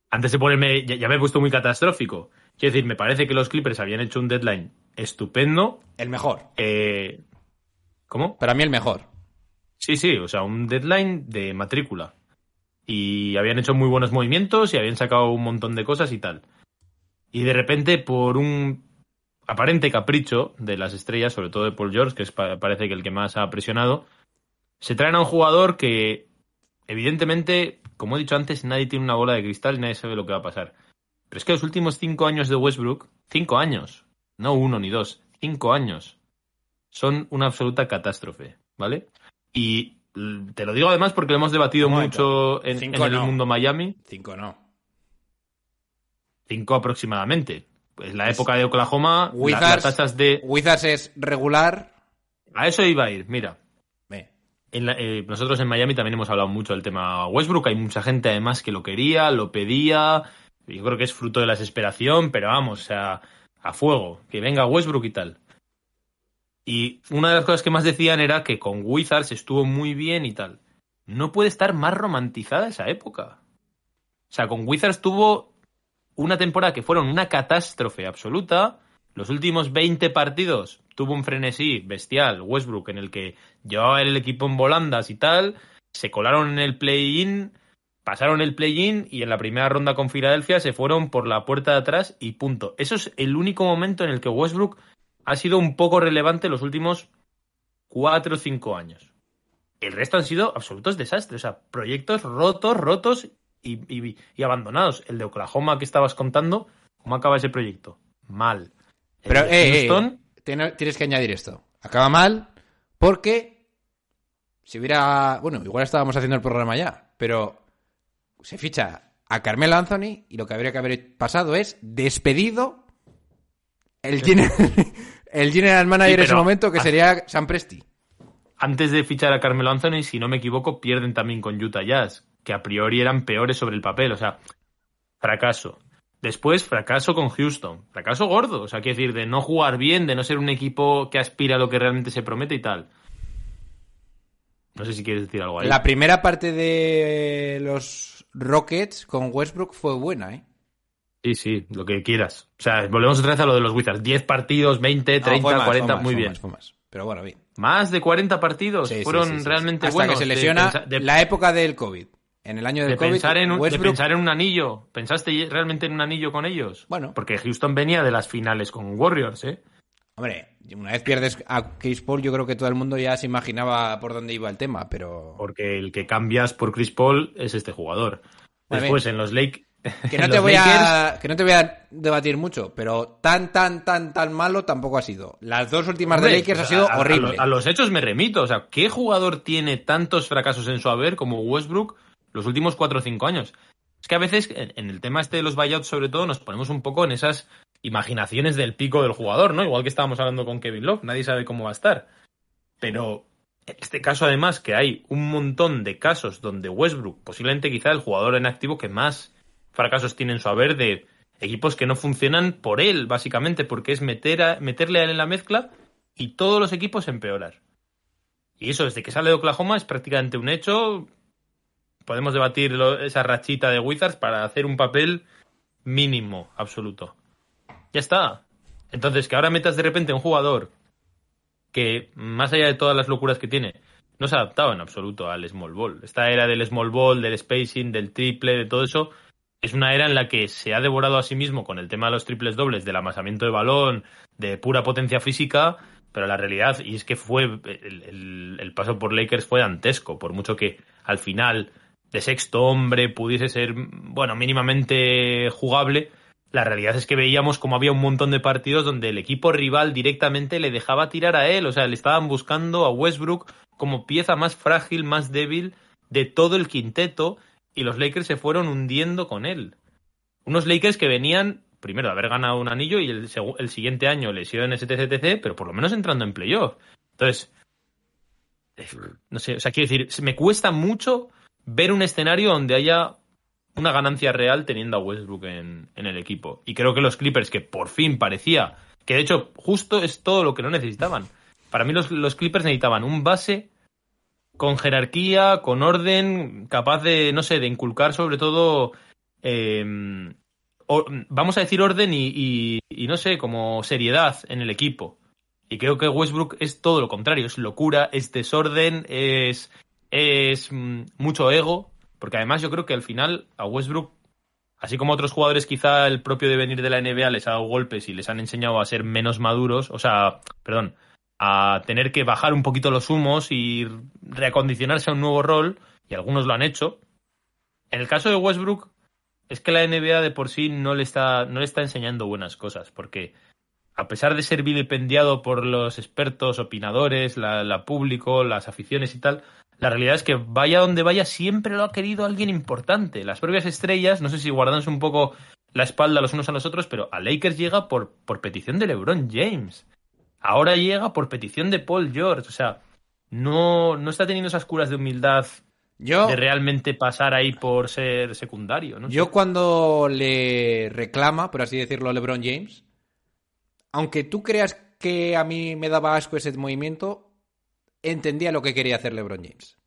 Antes de ponerme, ya, ya me he puesto muy catastrófico. Quiero decir, me parece que los Clippers habían hecho un deadline estupendo. El mejor. eh, ¿Cómo? Para mí el mejor. Sí, sí, o sea, un deadline de matrícula. Y habían hecho muy buenos movimientos y habían sacado un montón de cosas y tal. Y de repente, por un aparente capricho de las estrellas, sobre todo de Paul George, que es pa- parece que el que más ha presionado, se traen a un jugador que, evidentemente, como he dicho antes, nadie tiene una bola de cristal y nadie sabe lo que va a pasar. Pero es que los últimos cinco años de Westbrook, cinco años, no uno ni dos, cinco años, son una absoluta catástrofe, ¿vale? Y Te lo digo además porque lo hemos debatido mucho en, el no. mundo Miami. Cinco no. Cinco aproximadamente. Pues la época de Oklahoma, la- Wizards, las tasas de... Wizards es regular. A eso iba a ir, mira. En la- eh, nosotros en Miami también hemos hablado mucho del tema Westbrook. Hay mucha gente además que lo quería, lo pedía. Yo creo que es fruto de la desesperación, pero vamos, o sea, a fuego. Que venga Westbrook y tal. Y una de las cosas que más decían era que con Wizards estuvo muy bien y tal. No puede estar más romantizada esa época. O sea, con Wizards tuvo una temporada que fueron una catástrofe absoluta. Los últimos 20 partidos tuvo un frenesí bestial, Westbrook, en el que llevaba el equipo en volandas y tal. Se colaron en el play-in, pasaron el play-in y en la primera ronda con Filadelfia se fueron por la puerta de atrás y punto. Eso es el único momento en el que Westbrook ha sido un poco relevante los últimos 4 o 5 años. El resto han sido absolutos desastres, o sea, proyectos rotos, rotos y, y- y abandonados. El de Oklahoma que estabas contando, ¿cómo acaba ese proyecto? Mal. El Pero, de eh, eh, Tienes que añadir esto. Acaba mal porque si hubiera... Bueno, igual estábamos haciendo el programa ya, pero se ficha a Carmelo Anthony y lo que habría que haber pasado es despedido el general, el general manager Sí, en ese momento que sería Sam Presti. antes de fichar a Carmelo Anthony, si no me equivoco, pierden también con Utah Jazz, que a priori eran peores sobre el papel. O sea, fracaso. Después, fracaso con Houston. Fracaso gordo. O sea, quiere decir, de no jugar bien, de no ser un equipo que aspira a lo que realmente se promete y tal. No sé si quieres decir algo ahí. La primera parte de los Rockets con Westbrook fue buena, ¿eh? Sí, sí, lo que quieras. O sea, volvemos otra vez a lo de los Wizards. 10 partidos, 20, No, 30, fue más, 40, fue más, muy bien. más, fue más. Pero bueno, bien. Más de 40 partidos Sí, fueron sí, sí, sí. realmente Hasta buenos. que se lesiona de- la época del COVID. En el año del de COVID, pensar, en un, de pensar en un anillo. ¿Pensaste realmente en un anillo con ellos? Bueno. Porque Houston venía de las finales con Warriors, ¿eh? Hombre, una vez pierdes a Chris Paul, yo creo que todo el mundo ya se imaginaba por dónde iba el tema, pero... Porque el que cambias por Chris Paul es este jugador. Después en los Lake... Que no, te voy Lakers, a, que no te voy a debatir mucho, pero tan, tan, tan, tan malo tampoco ha sido. Las dos últimas de Lakers pues ha sido a- a- horrible. A, los- a los hechos me remito. O sea, ¿qué jugador tiene tantos fracasos en su haber como Westbrook los últimos 4 o 5 años? Es que a veces, en, el tema este de los buyouts, sobre todo, nos ponemos un poco en esas imaginaciones del pico del jugador, ¿no? Igual que estábamos hablando con Kevin Love, nadie sabe cómo va a estar. Pero en este caso, además, que hay un montón de casos donde Westbrook, posiblemente quizá el jugador en activo que más fracasos tiene en su haber de equipos que no funcionan por él, básicamente, porque es meter meterle a él en la mezcla y todos los equipos empeorar. Y eso, desde que sale de Oklahoma, es prácticamente un hecho. Podemos debatir esa rachita de Wizards para hacer un papel mínimo, absoluto. Ya está. Entonces, que ahora metas de repente un jugador que, más allá de todas las locuras que tiene, no se ha adaptado en absoluto al small ball. Esta era del small ball, del spacing, del triple, de todo eso, es una era en la que se ha devorado a sí mismo con el tema de los triples dobles, del amasamiento de balón, de pura potencia física, pero la realidad, y es que fue el- el paso por Lakers fue dantesco, por mucho que al final de sexto hombre pudiese ser, bueno, mínimamente jugable, la realidad es que veíamos como había un montón de partidos donde el equipo rival directamente le dejaba tirar a él, o sea, le estaban buscando a Westbrook como pieza más frágil, más débil de todo el quinteto y los Lakers se fueron hundiendo con él. Unos Lakers que venían, primero, de haber ganado un anillo y el, el siguiente año lesiones, etc, etc, pero por lo menos entrando en playoff. Entonces, no sé, o sea, quiero decir, me cuesta mucho ver un escenario donde haya una ganancia real teniendo a Westbrook en, el equipo. Y creo que los Clippers, que por fin parecía, que de hecho justo es todo lo que no necesitaban. Para mí los, Clippers necesitaban un base con jerarquía, con orden, capaz de, no sé, de inculcar sobre todo, o- vamos a decir orden y, y- y, no sé, como seriedad en el equipo. Y creo que Westbrook es todo lo contrario, es locura, es desorden, es, es mm, mucho ego, porque además yo creo que al final a Westbrook, así como a otros jugadores quizá el propio devenir de la NBA les ha dado golpes y les han enseñado a ser menos maduros, o sea, perdón, a tener que bajar un poquito los humos y reacondicionarse a un nuevo rol, y algunos lo han hecho. En el caso de Westbrook, es que la NBA de por sí no le está, no le está enseñando buenas cosas, porque a pesar de ser vilipendiado por los expertos, opinadores, la, la público, las aficiones y tal, la realidad es que vaya donde vaya, siempre lo ha querido alguien importante. Las propias estrellas, no sé si guardándose un poco la espalda los unos a los otros, pero a Lakers llega por, por petición de LeBron James. Ahora llega por petición de Paul George. O sea, no, no está teniendo esas curas de humildad Yo, de realmente pasar ahí por ser secundario. ¿no? yo cuando le reclama, por así decirlo, a LeBron James, aunque tú creas que a mí me daba asco ese movimiento, entendía lo que quería hacer LeBron James.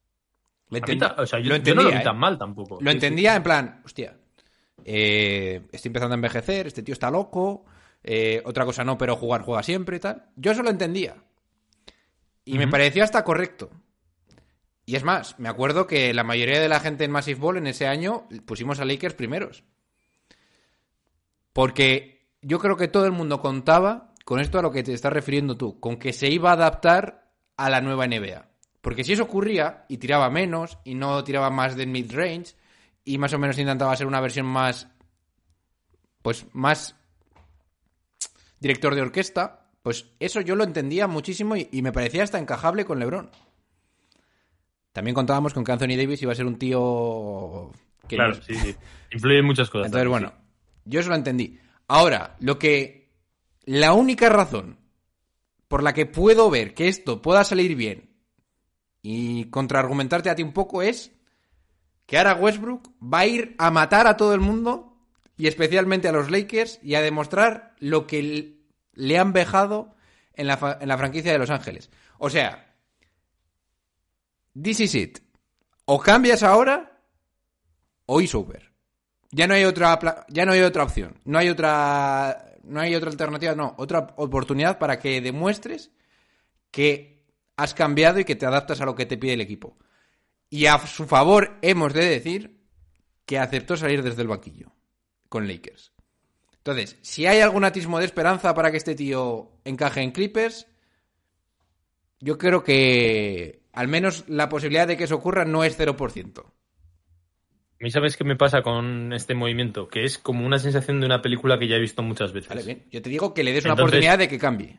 Lo A mí entendi- ta- o sea, yo, lo yo no lo vi entendía, tan ¿eh? mal tampoco. Lo Sí, sí. entendía en plan, hostia, eh, estoy empezando a envejecer, este tío está loco, eh, otra cosa no, pero jugar juega siempre y tal. Yo eso lo entendía. Y me pareció hasta correcto. Y es más, me acuerdo que la mayoría de la gente en Massive Ball en ese año pusimos a Lakers primeros. Porque yo creo que todo el mundo contaba con esto a lo que te estás refiriendo tú, con que se iba a adaptar a la nueva NBA. Porque si eso ocurría y tiraba menos y no tiraba más de mid-range y más o menos intentaba ser una versión más, pues más director de orquesta, pues eso yo lo entendía muchísimo y, y me parecía hasta encajable con LeBron. También contábamos con que Anthony Davis iba a ser un tío que Claro, no- sí, sí. Influye en muchas cosas. entonces, también, bueno, yo eso lo entendí. Ahora, lo que. La única razón por la que puedo ver que esto pueda salir bien y contraargumentarte a ti un poco es que ahora Westbrook va a ir a matar a todo el mundo y especialmente a los Lakers y a demostrar lo que le han vejado en la, en la franquicia de Los Ángeles. O sea, this is it. O cambias ahora o is over. Ya no hay otra ya no hay otra opción. No hay otra no hay otra alternativa, no, otra oportunidad para que demuestres que has cambiado y que te adaptas a lo que te pide el equipo. Y a su favor hemos de decir que aceptó salir desde el banquillo con Lakers. Entonces, si hay algún atismo de esperanza para que este tío encaje en Clippers, yo creo que al menos la posibilidad de que eso ocurra no es 0%. A mí, ¿sabes qué me pasa con este movimiento? Que es como una sensación de una película que ya he visto muchas veces. Vale, bien. Yo te digo que le des una Entonces- oportunidad de que cambie.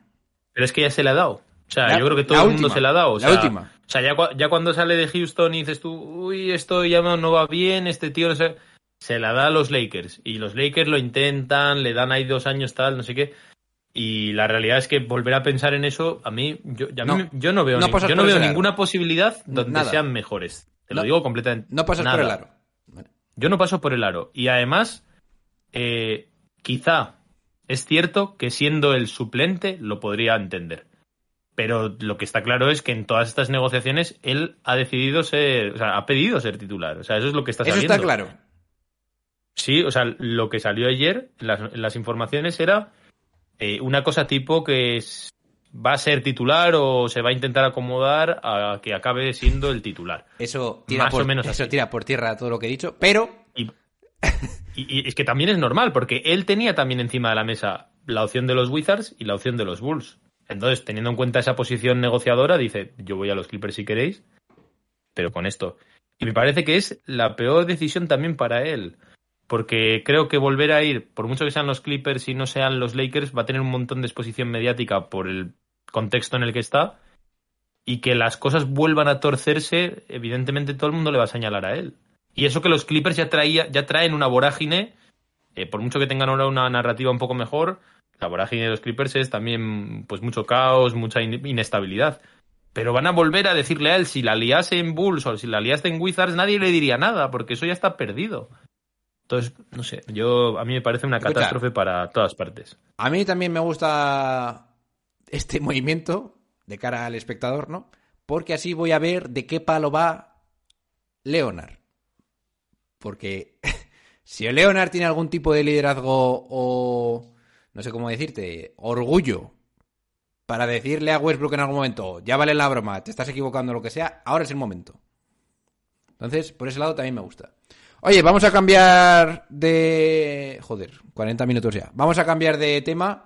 Pero es que ya se le ha dado. O sea, La- yo creo que la todo el última, mundo se le ha dado. O la sea, última. O sea, ya, cua- ya cuando sale de Houston y dices tú, uy, esto ya no va bien, este tío no sé. Se la da a los Lakers. Y los Lakers lo intentan, le dan ahí dos años tal, no sé qué. Y la realidad es que volver a pensar en eso, a mí, yo, a mí No. yo no veo, No ni- yo no por veo ninguna posibilidad donde Nada. sean mejores. Te lo digo completamente. No pasas por Nada. el aro. Yo no paso por el aro. Y además, eh, quizá es cierto que siendo el suplente lo podría entender. Pero lo que está claro es que en todas estas negociaciones él ha decidido ser, o sea, ha pedido ser titular. O sea, eso es lo que está Eso saliendo. está claro. Sí, o sea, lo que salió ayer en las, las informaciones era eh, una cosa tipo que es- va a ser titular o se va a intentar acomodar a que acabe siendo el titular. Eso tira, Más por, o menos eso así. tira por tierra todo lo que he dicho. Pero Y, y- y es que también es normal, porque él tenía también encima de la mesa la opción de los Wizards y la opción de los Bulls. Entonces, teniendo en cuenta esa posición negociadora, dice, yo voy a los Clippers si queréis, pero con esto. Y me parece que es la peor decisión también para él, porque creo que volver a ir, por mucho que sean los Clippers y no sean los Lakers, va a tener un montón de exposición mediática por el contexto en el que está, y que las cosas vuelvan a torcerse, evidentemente todo el mundo le va a señalar a él. Y eso que los Clippers ya, traía, ya traen una vorágine, eh, por mucho que tengan ahora una narrativa un poco mejor, la vorágine de los Clippers es también pues mucho caos, mucha in- inestabilidad. Pero van a volver a decirle a él, si la liase en Bulls o si la liaste en Wizards, nadie le diría nada, porque eso ya está perdido. Entonces, no sé, yo a mí me parece una Escucha. catástrofe para todas partes. a mí también me gusta este movimiento de cara al espectador, ¿no? Porque así voy a ver de qué palo va Leonard. Porque si Leonard tiene algún tipo de liderazgo o, no sé cómo decirte, orgullo para decirle a Westbrook en algún momento, ya vale la broma, te estás equivocando, lo que sea, ahora es el momento. Entonces, por ese lado también me gusta. Oye, vamos a cambiar de... Joder, 40 minutos ya. Vamos a cambiar de tema.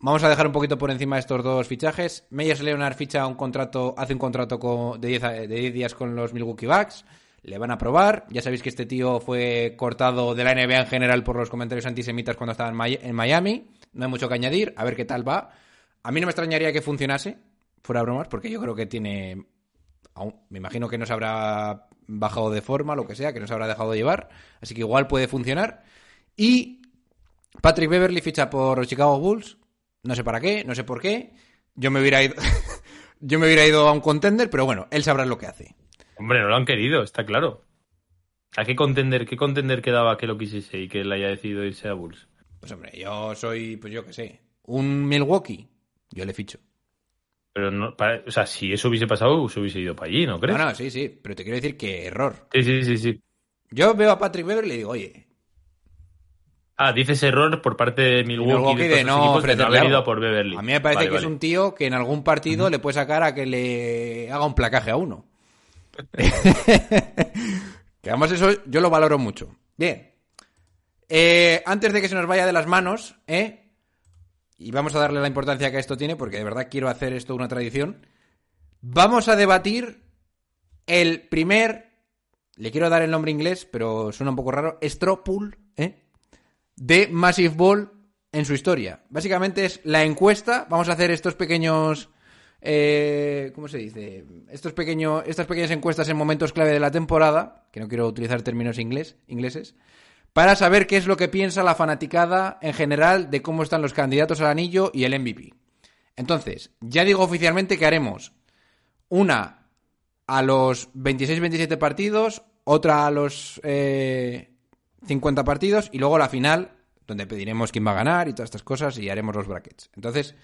Vamos a dejar un poquito por encima estos dos fichajes. Meyers Leonard ficha un contrato, hace un contrato con- de 10, a- de 10 días con los Milwaukee Bucks. Le van a probar. Ya sabéis que este tío fue cortado de la NBA en general por los comentarios antisemitas cuando estaba en Mi- en Miami. No hay mucho que añadir. A ver qué tal va. A mí no me extrañaría que funcionase, fuera bromas, porque yo creo que tiene me imagino que no se habrá bajado de forma, lo que sea, que no se habrá dejado de llevar, así que igual puede funcionar. Y Patrick Beverly ficha por los Chicago Bulls, no sé para qué, no sé por qué. Yo me hubiera ido, yo me hubiera ido a un contender, pero bueno, él sabrá lo que hace. Hombre, no lo han querido, está claro. ¿A qué contender, qué contender quedaba que lo quisiese y que él haya decidido irse a Bulls? Pues hombre, yo soy, pues yo qué sé, un Milwaukee, yo le ficho. Pero no, para- o sea, si eso hubiese pasado, se hubiese ido para allí, ¿no crees? No, no, sí, sí, pero te quiero decir que error. Sí, sí, sí, sí. Yo veo a Patrick Beverly y le digo, oye, Ah, dices error por parte de Milwaukee, Milwaukee de, de no de ofrecerle algo. a por Beverly. a mí me parece Vale, que es un tío que en algún partido le puede sacar a que le haga un placaje a uno. que además eso yo lo valoro mucho. Bien. Eh, antes de que se nos vaya de las manos, ¿eh? Y vamos a darle la importancia que esto tiene, porque de verdad quiero hacer esto una tradición, vamos a debatir el primer, le quiero dar el nombre inglés, pero suena un poco raro, straw poll, ¿eh? de Massive Ball en su historia. Básicamente es la encuesta. Vamos a hacer estos pequeños. eh, ¿Cómo se dice? Estos pequeños, estas pequeñas encuestas en momentos clave de la temporada, que no quiero utilizar términos inglés, ingleses, para saber qué es lo que piensa la fanaticada en general de cómo están los candidatos al anillo y el MVP. Entonces, ya digo oficialmente que haremos una a los 26-27 partidos, otra a los eh, 50 partidos y luego la final, donde pediremos quién va a ganar y todas estas cosas y haremos los brackets. Entonces,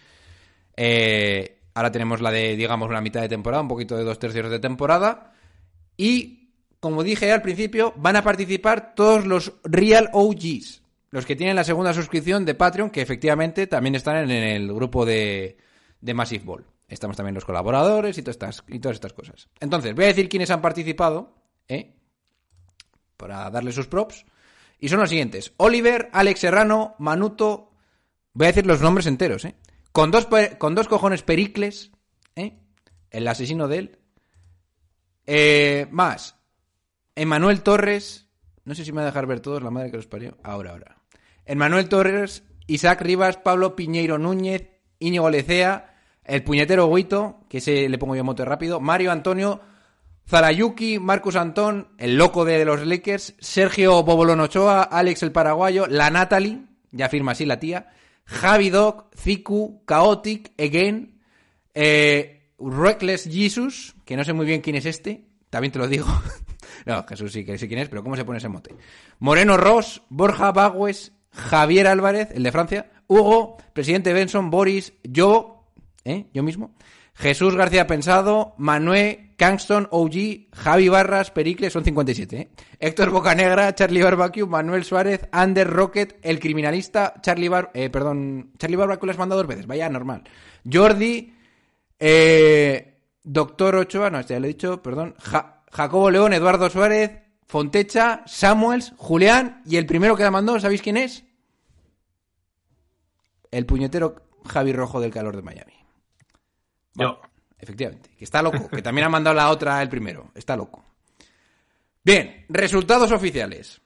eh, ahora tenemos la de, digamos, la mitad de temporada, un poquito de dos tercios de temporada. Y, como dije al principio, van a participar todos los Real OGs, los que tienen la segunda suscripción de Patreon, que efectivamente también están en el grupo de, de Massive Ball. Estamos también los colaboradores y todas estas, y todas estas cosas. Entonces, voy a decir quiénes han participado, ¿eh? para darle sus props. Y son los siguientes: Oliver, Alex Serrano, Manuto. Voy a decir los nombres enteros, ¿eh? Con dos, con dos cojones Pericles, ¿eh? El asesino de él. Eh, más. Emanuel Torres. No sé si me va a dejar ver todos, la madre que los parió. Ahora, ahora. Emanuel Torres, Isaac Rivas, Pablo Piñeiro Núñez, Íñigo Lecea, el puñetero Guito, que se le pongo yo mote rápido, Mario Antonio, Zarayuki, Marcus Antón, el loco de los Lakers, Sergio Bobolón Ochoa, Alex el paraguayo, la Natalie, ya firma así la tía, Javi Doc, Ziku, Chaotic, Again, eh, Reckless Jesus, que no sé muy bien quién es este, también te lo digo. no, Jesús sí que sé quién es, pero ¿cómo se pone ese mote? Moreno Ross, Borja Bagües, Javier Álvarez, el de Francia, Hugo, Presidente Benson, Boris, yo, ¿eh? Yo mismo, Jesús García Pensado, Manuel, Cangston, OG, Javi Barras, Pericles, son 57, ¿eh? Héctor Bocanegra, Charlie Barbecue, Manuel Suárez, Ander Rocket, El Criminalista, Charlie Bar... eh, perdón, Charlie Barbecue lo has mandado dos veces, vaya, normal. Jordi, eh, Doctor Ochoa, no, este ya lo he dicho, perdón, Ja- Jacobo León, Eduardo Suárez, Fontecha, Samuels, Julián, y el primero que la mandó, ¿sabéis quién es? El puñetero Javi Rojo del calor de Miami. Yo. Efectivamente. Que está loco. Que también ha mandado la otra el primero. Está loco. Bien, resultados oficiales.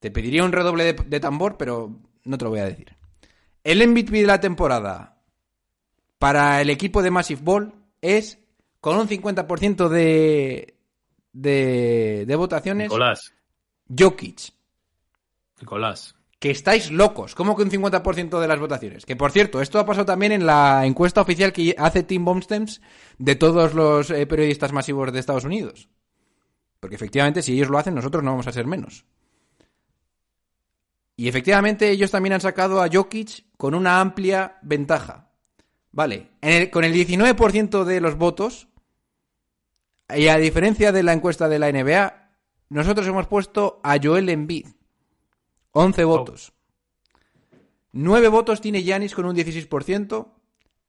Te pediría un redoble de, de tambor, pero no te lo voy a decir. El MVP de la temporada para el equipo de Massive Ball es con un 50% de, de, de votaciones Nicolás. Jokic. Nicolás. Que estáis locos. ¿Cómo que un 50% de las votaciones? Que por cierto, esto ha pasado también en la encuesta oficial que hace Tim Bomstems de todos los eh, periodistas masivos de Estados Unidos. Porque efectivamente, si ellos lo hacen, nosotros no vamos a ser menos. Y efectivamente, ellos también han sacado a Jokic con una amplia ventaja. Vale, en el- con el 19% de los votos, y a diferencia de la encuesta de la NBA, nosotros hemos puesto a Joel Embiid. 11 votos. 9 votos tiene Yanis con un 16%.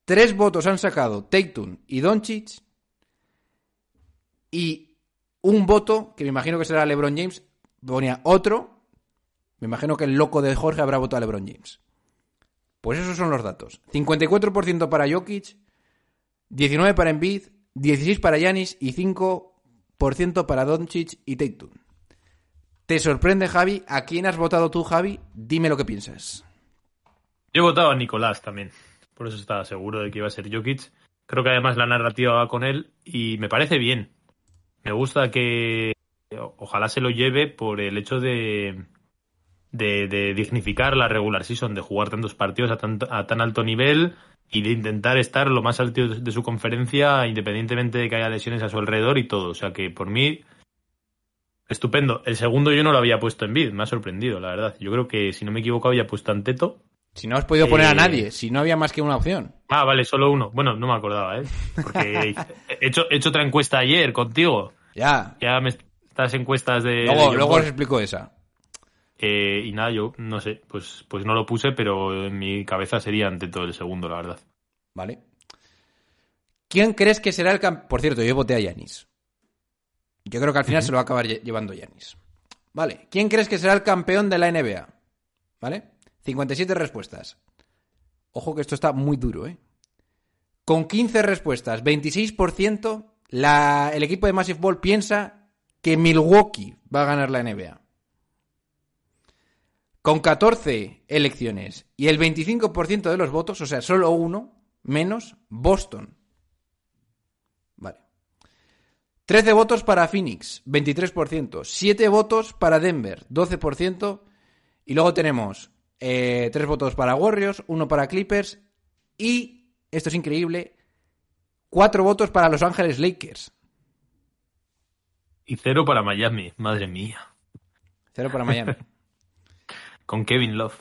3 votos han sacado Tatum y Doncic. Y un voto, que me imagino que será LeBron James, ponía otro. Me imagino que el loco de Jorge habrá votado a LeBron James. Pues esos son los datos. 54% para Jokic, 19 para Embiid, 16 para Yanis y 5% para Doncic y Tatum. ¿Te sorprende, Javi? ¿A quién has votado tú, Javi? Dime lo que piensas. Yo he votado a Nicolás también. Por eso estaba seguro de que iba a ser Jokic. Creo que además la narrativa va con él y me parece bien. Me gusta que ojalá se lo lleve por el hecho de, de, dignificar la regular season, de jugar tantos partidos a tan alto nivel y de intentar estar lo más alto de, de su conferencia, independientemente de que haya lesiones a su alrededor y todo. O sea que por mí, estupendo. El segundo yo no lo había puesto en bid, me ha sorprendido, la verdad. Yo creo que, si no me equivoco, había puesto Anteto. Si no has podido poner a Eh, nadie, si no había más que una opción. Ah, vale, solo uno. Bueno, no me acordaba, ¿eh? Porque he hecho, he hecho otra encuesta ayer contigo. Ya. Ya me estas encuestas de. de Luego, John luego os explico esa. Eh, y nada, yo no sé, pues, pues no lo puse, pero en mi cabeza sería ante todo el segundo, la verdad. ¿Vale? ¿Quién crees que será el campeón? Por cierto, yo voté a Yanis. Yo creo que al final se lo va a acabar lle- llevando Yanis. Vale. ¿Quién crees que será el campeón de la NBA? ¿Vale? 57 respuestas. Ojo que esto está muy duro, ¿eh? Con 15 respuestas, 26%, la, el equipo de Massive Ball piensa que Milwaukee va a ganar la NBA. Con 14 elecciones y el 25% de los votos, o sea, solo uno menos, Boston. Vale. 13 votos para Phoenix, 23%. 7 votos para Denver, 12%. Y luego tenemos eh, 3 votos para Warriors, 1 para Clippers y, esto es increíble, 4 votos para Los Ángeles Lakers. Y cero para Miami, madre mía. 0 para Miami. Con Kevin Love.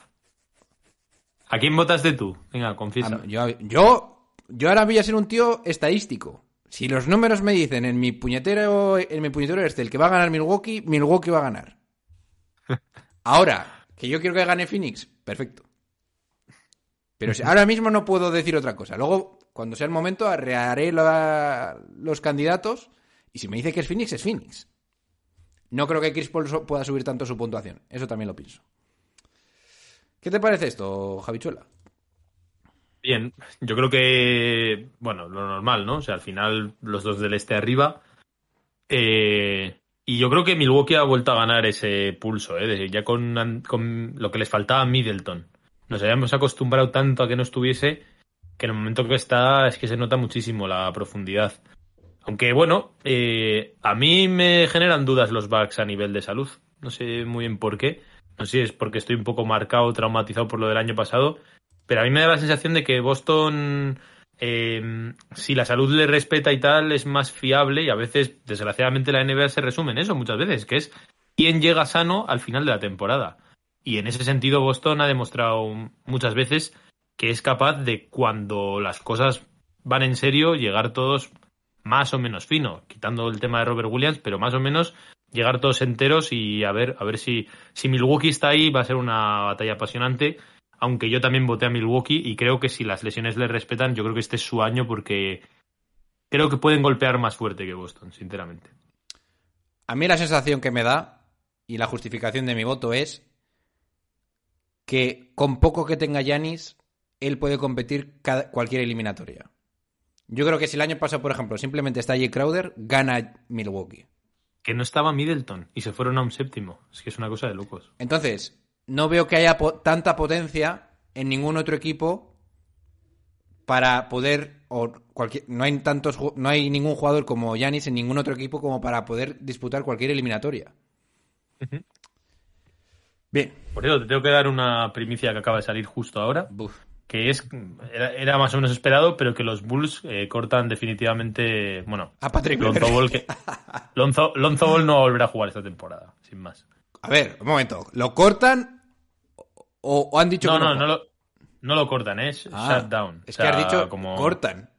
¿A quién votaste tú? Venga, confiesa. Yo, yo, yo ahora voy a ser un tío estadístico. Si los números me dicen en mi puñetero, en mi puñetero Excel que va a ganar Milwaukee, Milwaukee va a ganar. Ahora, que yo quiero que gane Phoenix, perfecto. Pero si- ahora mismo no puedo decir otra cosa. Luego, cuando sea el momento, arrearé la- los candidatos y si me dice que es Phoenix, es Phoenix. No creo que Chris Paul pueda subir tanto su puntuación. Eso también lo pienso. ¿Qué te parece esto, Javichuela? Bien, yo creo que, bueno, lo normal, ¿no? O sea, al final los dos del este arriba. Eh, y yo creo que Milwaukee ha vuelto a ganar ese pulso, ¿eh? Ya con, con lo que les faltaba a Middleton. Nos habíamos acostumbrado tanto a que no estuviese que en el momento que está es que se nota muchísimo la profundidad. Aunque bueno, eh, a mí me generan dudas los Bucks a nivel de salud. No sé muy bien por qué. No es porque estoy un poco marcado, traumatizado por lo del año pasado. Pero a mí me da la sensación de que Boston, eh, si la salud le respeta y tal, es más fiable. Y a veces, desgraciadamente, la NBA se resume en eso muchas veces, que es quién llega sano al final de la temporada. Y en ese sentido, Boston ha demostrado muchas veces que es capaz de, cuando las cosas van en serio, llegar todos más o menos fino, quitando el tema de Robert Williams, pero más o menos llegar todos enteros y a ver, a ver si, si Milwaukee está ahí, va a ser una batalla apasionante. Aunque yo también voté a Milwaukee y creo que si las lesiones le respetan, yo creo que este es su año porque creo que pueden golpear más fuerte que Boston, sinceramente. A mí la sensación que me da y la justificación de mi voto es que con poco que tenga Yanis, él puede competir cualquier eliminatoria. Yo creo que si el año pasado, por ejemplo, simplemente está Jay Crowder, gana Milwaukee. Que no estaba Middleton y se fueron a un séptimo. Es que es una cosa de locos. Entonces, no veo que haya po- tanta potencia en ningún otro equipo para poder o cualquier no hay tantos no hay ningún jugador como Yanis en ningún otro equipo como para poder disputar cualquier eliminatoria. Bien. Por eso te tengo que dar una primicia que acaba de salir justo ahora. Buf. Que es era, era más o menos esperado, pero que los Bulls eh, cortan definitivamente, bueno, A Patrick Lonzo. Ball, que, Lonzo, Lonzo Ball no va a volver a jugar esta temporada, sin más. A ver, un momento. ¿Lo cortan o, o han dicho No, que no, no? no lo, no lo cortan, es Ah, shutdown. Es O sea, que has dicho como... cortan.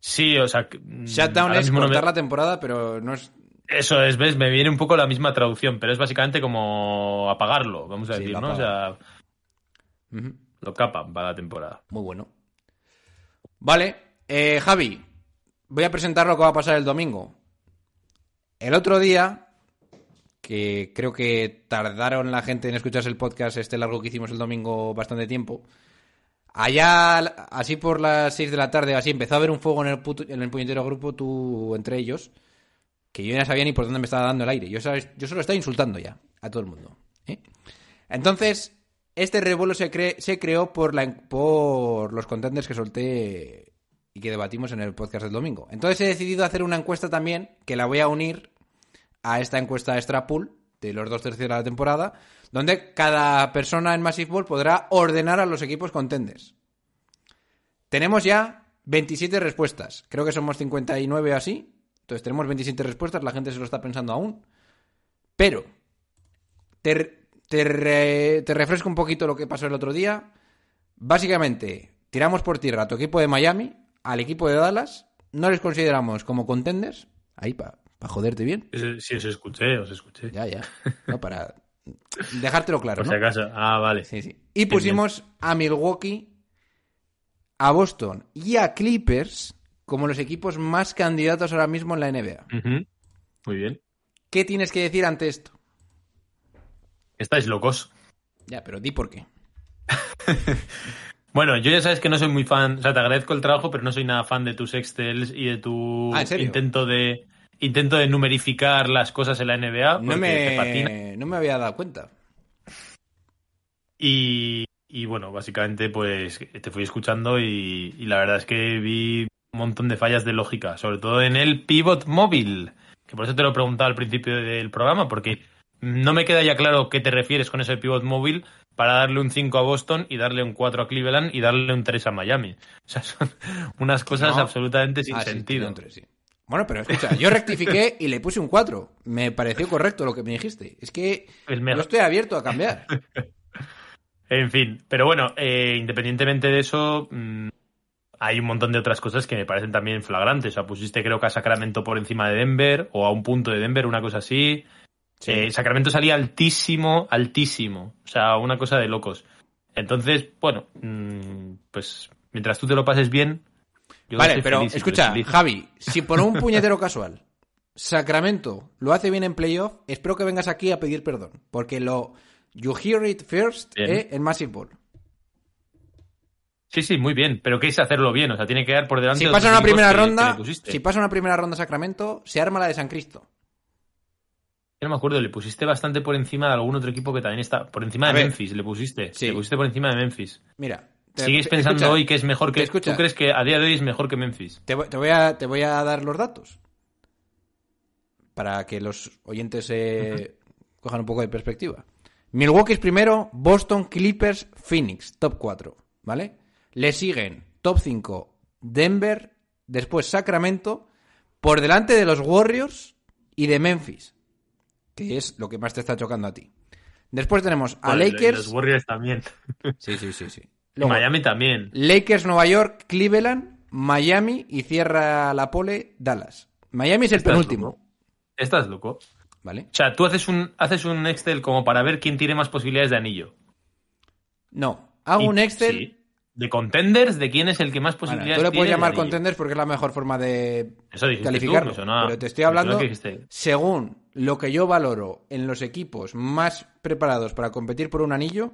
Sí, o sea, mm, Shutdown es no cortar me- la temporada, pero no es. Eso es, ves, me viene un poco la misma traducción, pero es básicamente como apagarlo, vamos a Sí, decir, ¿no? O sea, Ujú. Lo capan para la temporada. Muy bueno. Vale, eh, Javi, voy a presentar lo que va a pasar el domingo. El otro día, que creo que tardaron la gente en escucharse el podcast este largo que hicimos el domingo bastante tiempo, allá, así por las 6 de la tarde, así empezó a haber un fuego en el, puñetero grupo, tú entre ellos, que yo ya sabía ni por dónde me estaba dando el aire. Yo, sabes- yo solo estaba insultando ya a todo el mundo. ¿eh? Entonces, este revuelo se, cre- se creó por, los contenders que solté y que debatimos en el podcast del domingo. Entonces he decidido hacer una encuesta también que la voy a unir a esta encuesta extra pool de los dos tercios de la temporada, donde cada persona en Massive Ball podrá ordenar a los equipos contenders. Tenemos ya 27 respuestas. Creo que somos 59 o así. Entonces tenemos 27 respuestas, la gente se lo está pensando aún. Pero te, re- te refresco un poquito lo que pasó el otro día. Básicamente, tiramos por tierra a tu equipo de Miami, al equipo de Dallas, no les consideramos como contenders, ahí para joderte bien. Sí, os escuché, os escuché. Ya, ya. No, para dejártelo claro. Por si ¿no? acaso. Ah, vale. Sí, sí. Y pusimos a Milwaukee, a Boston y a Clippers como los equipos más candidatos ahora mismo en la NBA. Muy bien. ¿Qué tienes que decir ante esto? Estáis locos. Ya, pero di por qué. Bueno, yo ya sabes que no soy muy fan, o sea, te agradezco el trabajo, pero no soy nada fan de tus Excels y de tu Ah, intento de intento de numerificar las cosas en la NBA, No me, no me había dado cuenta. Y, y bueno, básicamente pues te fui escuchando y, y la verdad es que vi un montón de fallas de lógica, sobre todo en el pivot móvil, que por eso te lo preguntaba al principio del programa, porque no me queda ya claro qué te refieres con ese pivot móvil para darle un 5 a Boston y darle un 4 a Cleveland y darle un 3 a Miami. O sea, son unas cosas No. absolutamente sin Ah, sentido. tres, sí. Bueno, pero escucha, yo rectifiqué y le puse un 4. Me pareció correcto lo que me dijiste. Es que yo estoy abierto a cambiar. En fin, pero bueno, eh, independientemente de eso, mm, hay un montón de otras cosas que me parecen también flagrantes. O sea, pusiste creo que a Sacramento por encima de Denver o a un punto de Denver, una cosa así. Sí. Eh, Sacramento salía altísimo, altísimo. O sea, una cosa de locos. Entonces, bueno, mm, pues mientras tú te lo pases bien. yo Vale, pero feliz escucha, feliz. Javi, si por un puñetero casual Sacramento lo hace bien en playoff, espero que vengas aquí a pedir perdón. Porque lo. You hear it first eh, en Massive Ball. Sí, sí, muy bien. Pero ¿qué es hacerlo bien? O sea, tiene que quedar por delante Si pasa una primera que- ronda, si pasa una primera ronda Sacramento, se arma la de San Cristo. Yo no me acuerdo, le pusiste bastante por encima de algún otro equipo que también está. Por encima A de ver. Memphis, le pusiste. Sí. Le pusiste por encima de Memphis. Mira. te- ¿Sigues pensando escucha, hoy que es mejor que. escucha. ¿Tú crees que a día de hoy es mejor que Memphis? Te, voy- te voy a, te voy a dar los datos. Para que los oyentes eh, cojan un poco de perspectiva. Milwaukee es primero, Boston, Clippers, Phoenix, top 4. ¿Vale? Le siguen top 5, Denver, después Sacramento, por delante de los Warriors y de Memphis. Que es lo que más te está chocando a ti. Después tenemos a Joder, Lakers. Los Warriors también. Sí, sí, sí, sí. Luego, Miami también. Lakers, Nueva York, Cleveland, Miami y cierra la pole Dallas. Miami es el Estás penúltimo, loco. Estás loco. ¿vale? O sea, tú haces un, haces un Excel como para ver quién tiene más posibilidades de anillo. No, hago Y- un Excel. sí, de contenders, de quién es el que más posibilidades tú le tiene puedes de llamar contenders porque es la mejor forma de Eso calificarlo. tú, pero te estoy hablando según lo que yo valoro en los equipos más preparados para competir por un anillo,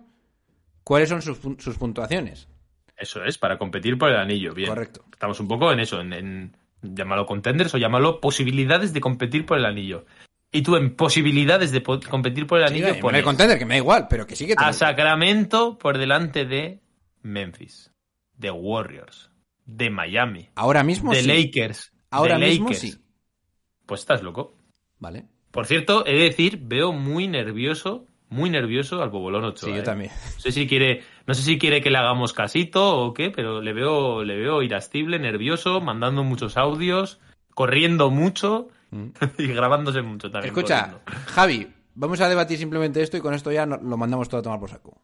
cuáles son sus, sus puntuaciones. Eso es, para competir por el anillo. Bien. Correcto. Estamos un poco en eso, en, en llámalo contenders o llámalo posibilidades de competir por el anillo. Y tú en posibilidades de po- competir por el Sí, anillo pones contender, que me da igual, pero que sí que te a Sacramento por delante de Memphis, de Warriors, de Miami, Ahora mismo de sí. Lakers, Ahora de mismo Lakers. sí. Pues estás loco. ¿Vale? Por cierto, he de decir, veo muy nervioso, muy nervioso al Bobolón 8. Sí, yo también. No sé si quiere, no sé si quiere que le hagamos casito o qué, pero le veo, le veo irascible, nervioso, mandando muchos audios, corriendo mucho y grabándose mucho también. Mm. Escucha, corriendo. Javi, vamos a debatir simplemente esto y con esto ya lo mandamos todo a tomar por saco.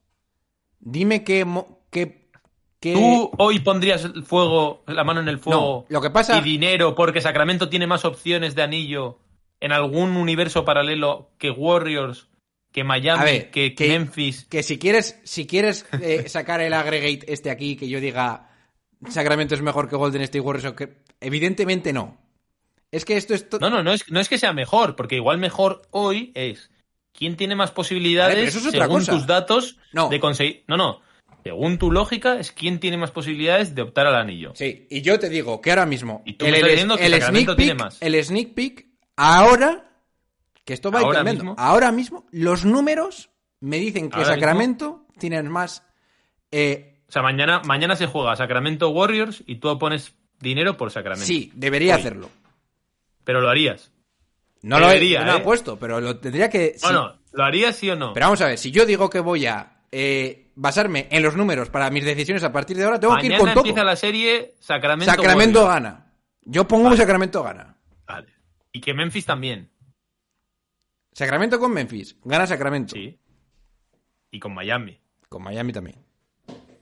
Dime qué... qué, qué- ¿Tú hoy pondrías el fuego, la mano en el fuego No, lo que pasa- y dinero porque Sacramento tiene más opciones de anillo en algún universo paralelo que Warriors, que Miami, ver, que, que- Memphis? Que si quieres, si quieres eh, sacar el aggregate este aquí, que yo diga Sacramento es mejor que Golden State Warriors, o que... evidentemente no. Es que esto es... No, no, no es, no es que sea mejor, porque igual mejor hoy es quién tiene más posibilidades eso es según cosa. tus datos No. de conseguir. No, no. Según tu lógica, es quién tiene más posibilidades de optar al anillo. Sí, y yo te digo que ahora mismo Y tú me estás diciendo que el Sacramento sneak tiene más. el sneak peek, ahora, que esto va Ahora mismo. ahora mismo, los números me dicen que Sacramento tienen más... eh, O sea, mañana, mañana se juega Sacramento Warriors y tú pones dinero por Sacramento. Sí, debería Hoy. hacerlo. Pero lo harías. No lo he, no lo he ¿eh? puesto, pero lo tendría que... sí. Bueno, ¿lo harías sí o no? Pero vamos a ver, si yo digo que voy a eh, basarme en los números para mis decisiones a partir de ahora, tengo que ir Mañana con todo. empieza la serie Sacramento. Sacramento gana. Yo pongo un Sacramento gana. Vale. Y que Memphis también. Sacramento con Memphis. Gana Sacramento. Sí. Y con Miami. Con Miami también.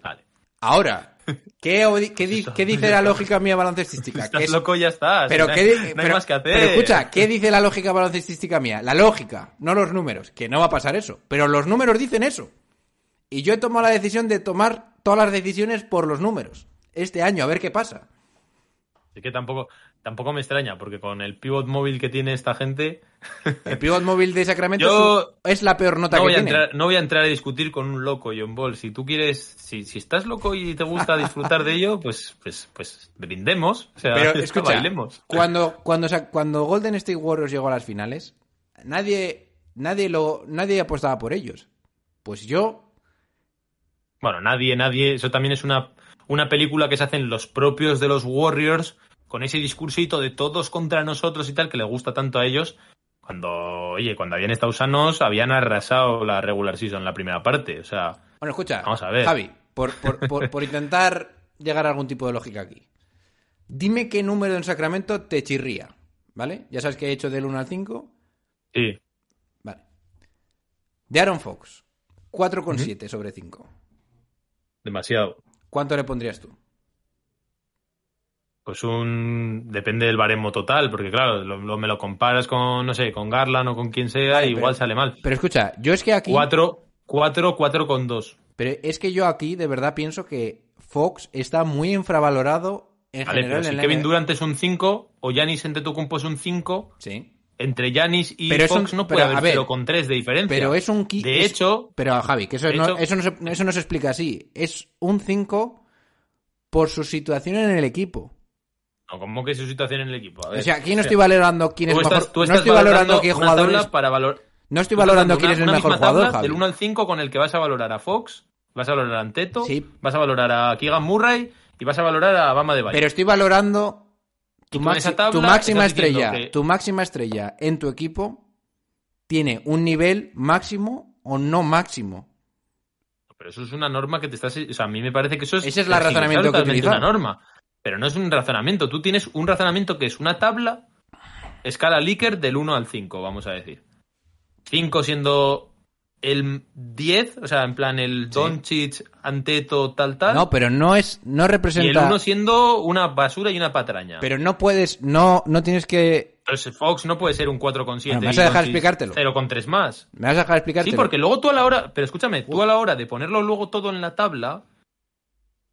Vale. Ahora, ¿qué, odi- qué di- qué dice la lógica mía baloncestística? Estás es- loco ya estás. Pero, no, ¿qué hay, no hay pero- más que hacer. pero escucha, ¿qué dice la lógica baloncestística mía? La lógica, no los números, que no va a pasar eso. Pero los números dicen eso. Y yo he tomado la decisión de tomar todas las decisiones por los números. Este año, a ver qué pasa. Es que tampoco, tampoco me extraña, porque con el pivot móvil que tiene esta gente, El pivot móvil de Sacramento Yo es la peor nota no que voy, a entrar, no voy a entrar a discutir con un loco, John Ball. Si tú quieres, si, si estás loco y te gusta disfrutar de ello, pues, pues, pues brindemos. O sea, Pero escucha, bailemos. cuando, cuando, cuando Golden State Warriors llegó a las finales, nadie, nadie, lo, nadie apostaba por ellos. Pues yo Bueno, nadie, nadie. Eso también es una, una película que se hacen los propios de los Warriors con ese discursito de todos contra nosotros y tal que le gusta tanto a ellos. Cuando, oye, cuando habían estado sanos, habían arrasado la regular season en la primera parte. O sea, Bueno, escucha, Vamos a ver. Javi, por, por- por- por intentar llegar a algún tipo de lógica aquí. Dime qué número en Sacramento te chirría, ¿vale? Ya sabes que he hecho del 1 al 5. sí. Vale. De Aaron Fox, 4,7 sobre 5. Demasiado. ¿Cuánto le pondrías tú? Pues un. Depende del baremo total, porque claro, lo, lo- me lo comparas con, no sé, con Garland o con quien sea, igual pero- sale mal. Pero escucha, yo es que aquí... 4, 4, 4 con 2. Pero es que yo aquí de verdad pienso que Fox está muy infravalorado en Vale, general pero en si la Kevin. Durant es un 5 o Giannis Antetokounmpo es un 5, Sí. entre Giannis y Pero Fox un- no puede pero, haber ver, 0,3 de diferencia. Pero es un... qui- De es- hecho, Pero Javi, que eso, no, hecho- eso, no se, eso no se explica así. Es un 5 por su situación en el equipo. No, ¿cómo que es su situación en el equipo? A ver, O sea, aquí no o estoy valorando quién es mejor. estás- tú no estoy valorando qué una jugador es- para valor- No estoy valorando quién es el mejor jugador, tabla. Del 1 al 5 con el que vas a valorar a Fox, vas a valorar a Anteto, Sí. vas a valorar a Keegan Murray y vas a valorar a Bama de Valle. Pero estoy valorando tu, maxi- tabla máxima estrella. que- Tu máxima estrella en tu equipo tiene un nivel máximo o no máximo. Pero eso es una norma que te estás. O sea, a mí me parece que eso es. Ese es el razonamiento que utilizar. una norma. Pero no es un razonamiento. Tú tienes un razonamiento que es una tabla, escala Likert del 1 al 5, vamos a decir. 5 siendo el 10, o sea, en plan el Doncic, Anteto, tal, tal. No, pero no es. No y el representa. 1 siendo una basura y una patraña. Pero no puedes. No, no tienes que. Pero ese Fox no puede ser un 4 con 7. Bueno, ¿me vas a dejar explicártelo? 0 con 3 más. ¿Me vas a dejar explicarte? Sí, porque luego tú a la hora, pero escúchame, tú a la hora de ponerlo luego todo en la tabla,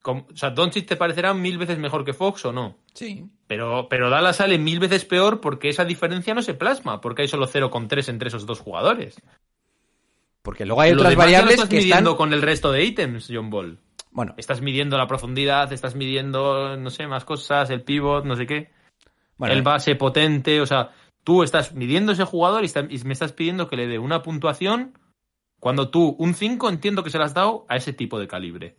com- o sea, Doncic te parecerá mil veces mejor que Fox o no. Sí. Pero, pero Dallas sale mil veces peor porque esa diferencia no se plasma, porque hay solo 0,3 entre esos dos jugadores. Porque luego hay Lo otras demás ya lo variables estás que midiendo están. con el resto de ítems, John Ball. Bueno, Estás midiendo la profundidad, estás midiendo, no sé, más cosas, el pivot, no sé qué. bueno el base potente, o sea, tú estás midiendo ese jugador y, está- y me estás pidiendo que le dé una puntuación cuando tú un 5 entiendo que se la has dado a ese tipo de calibre.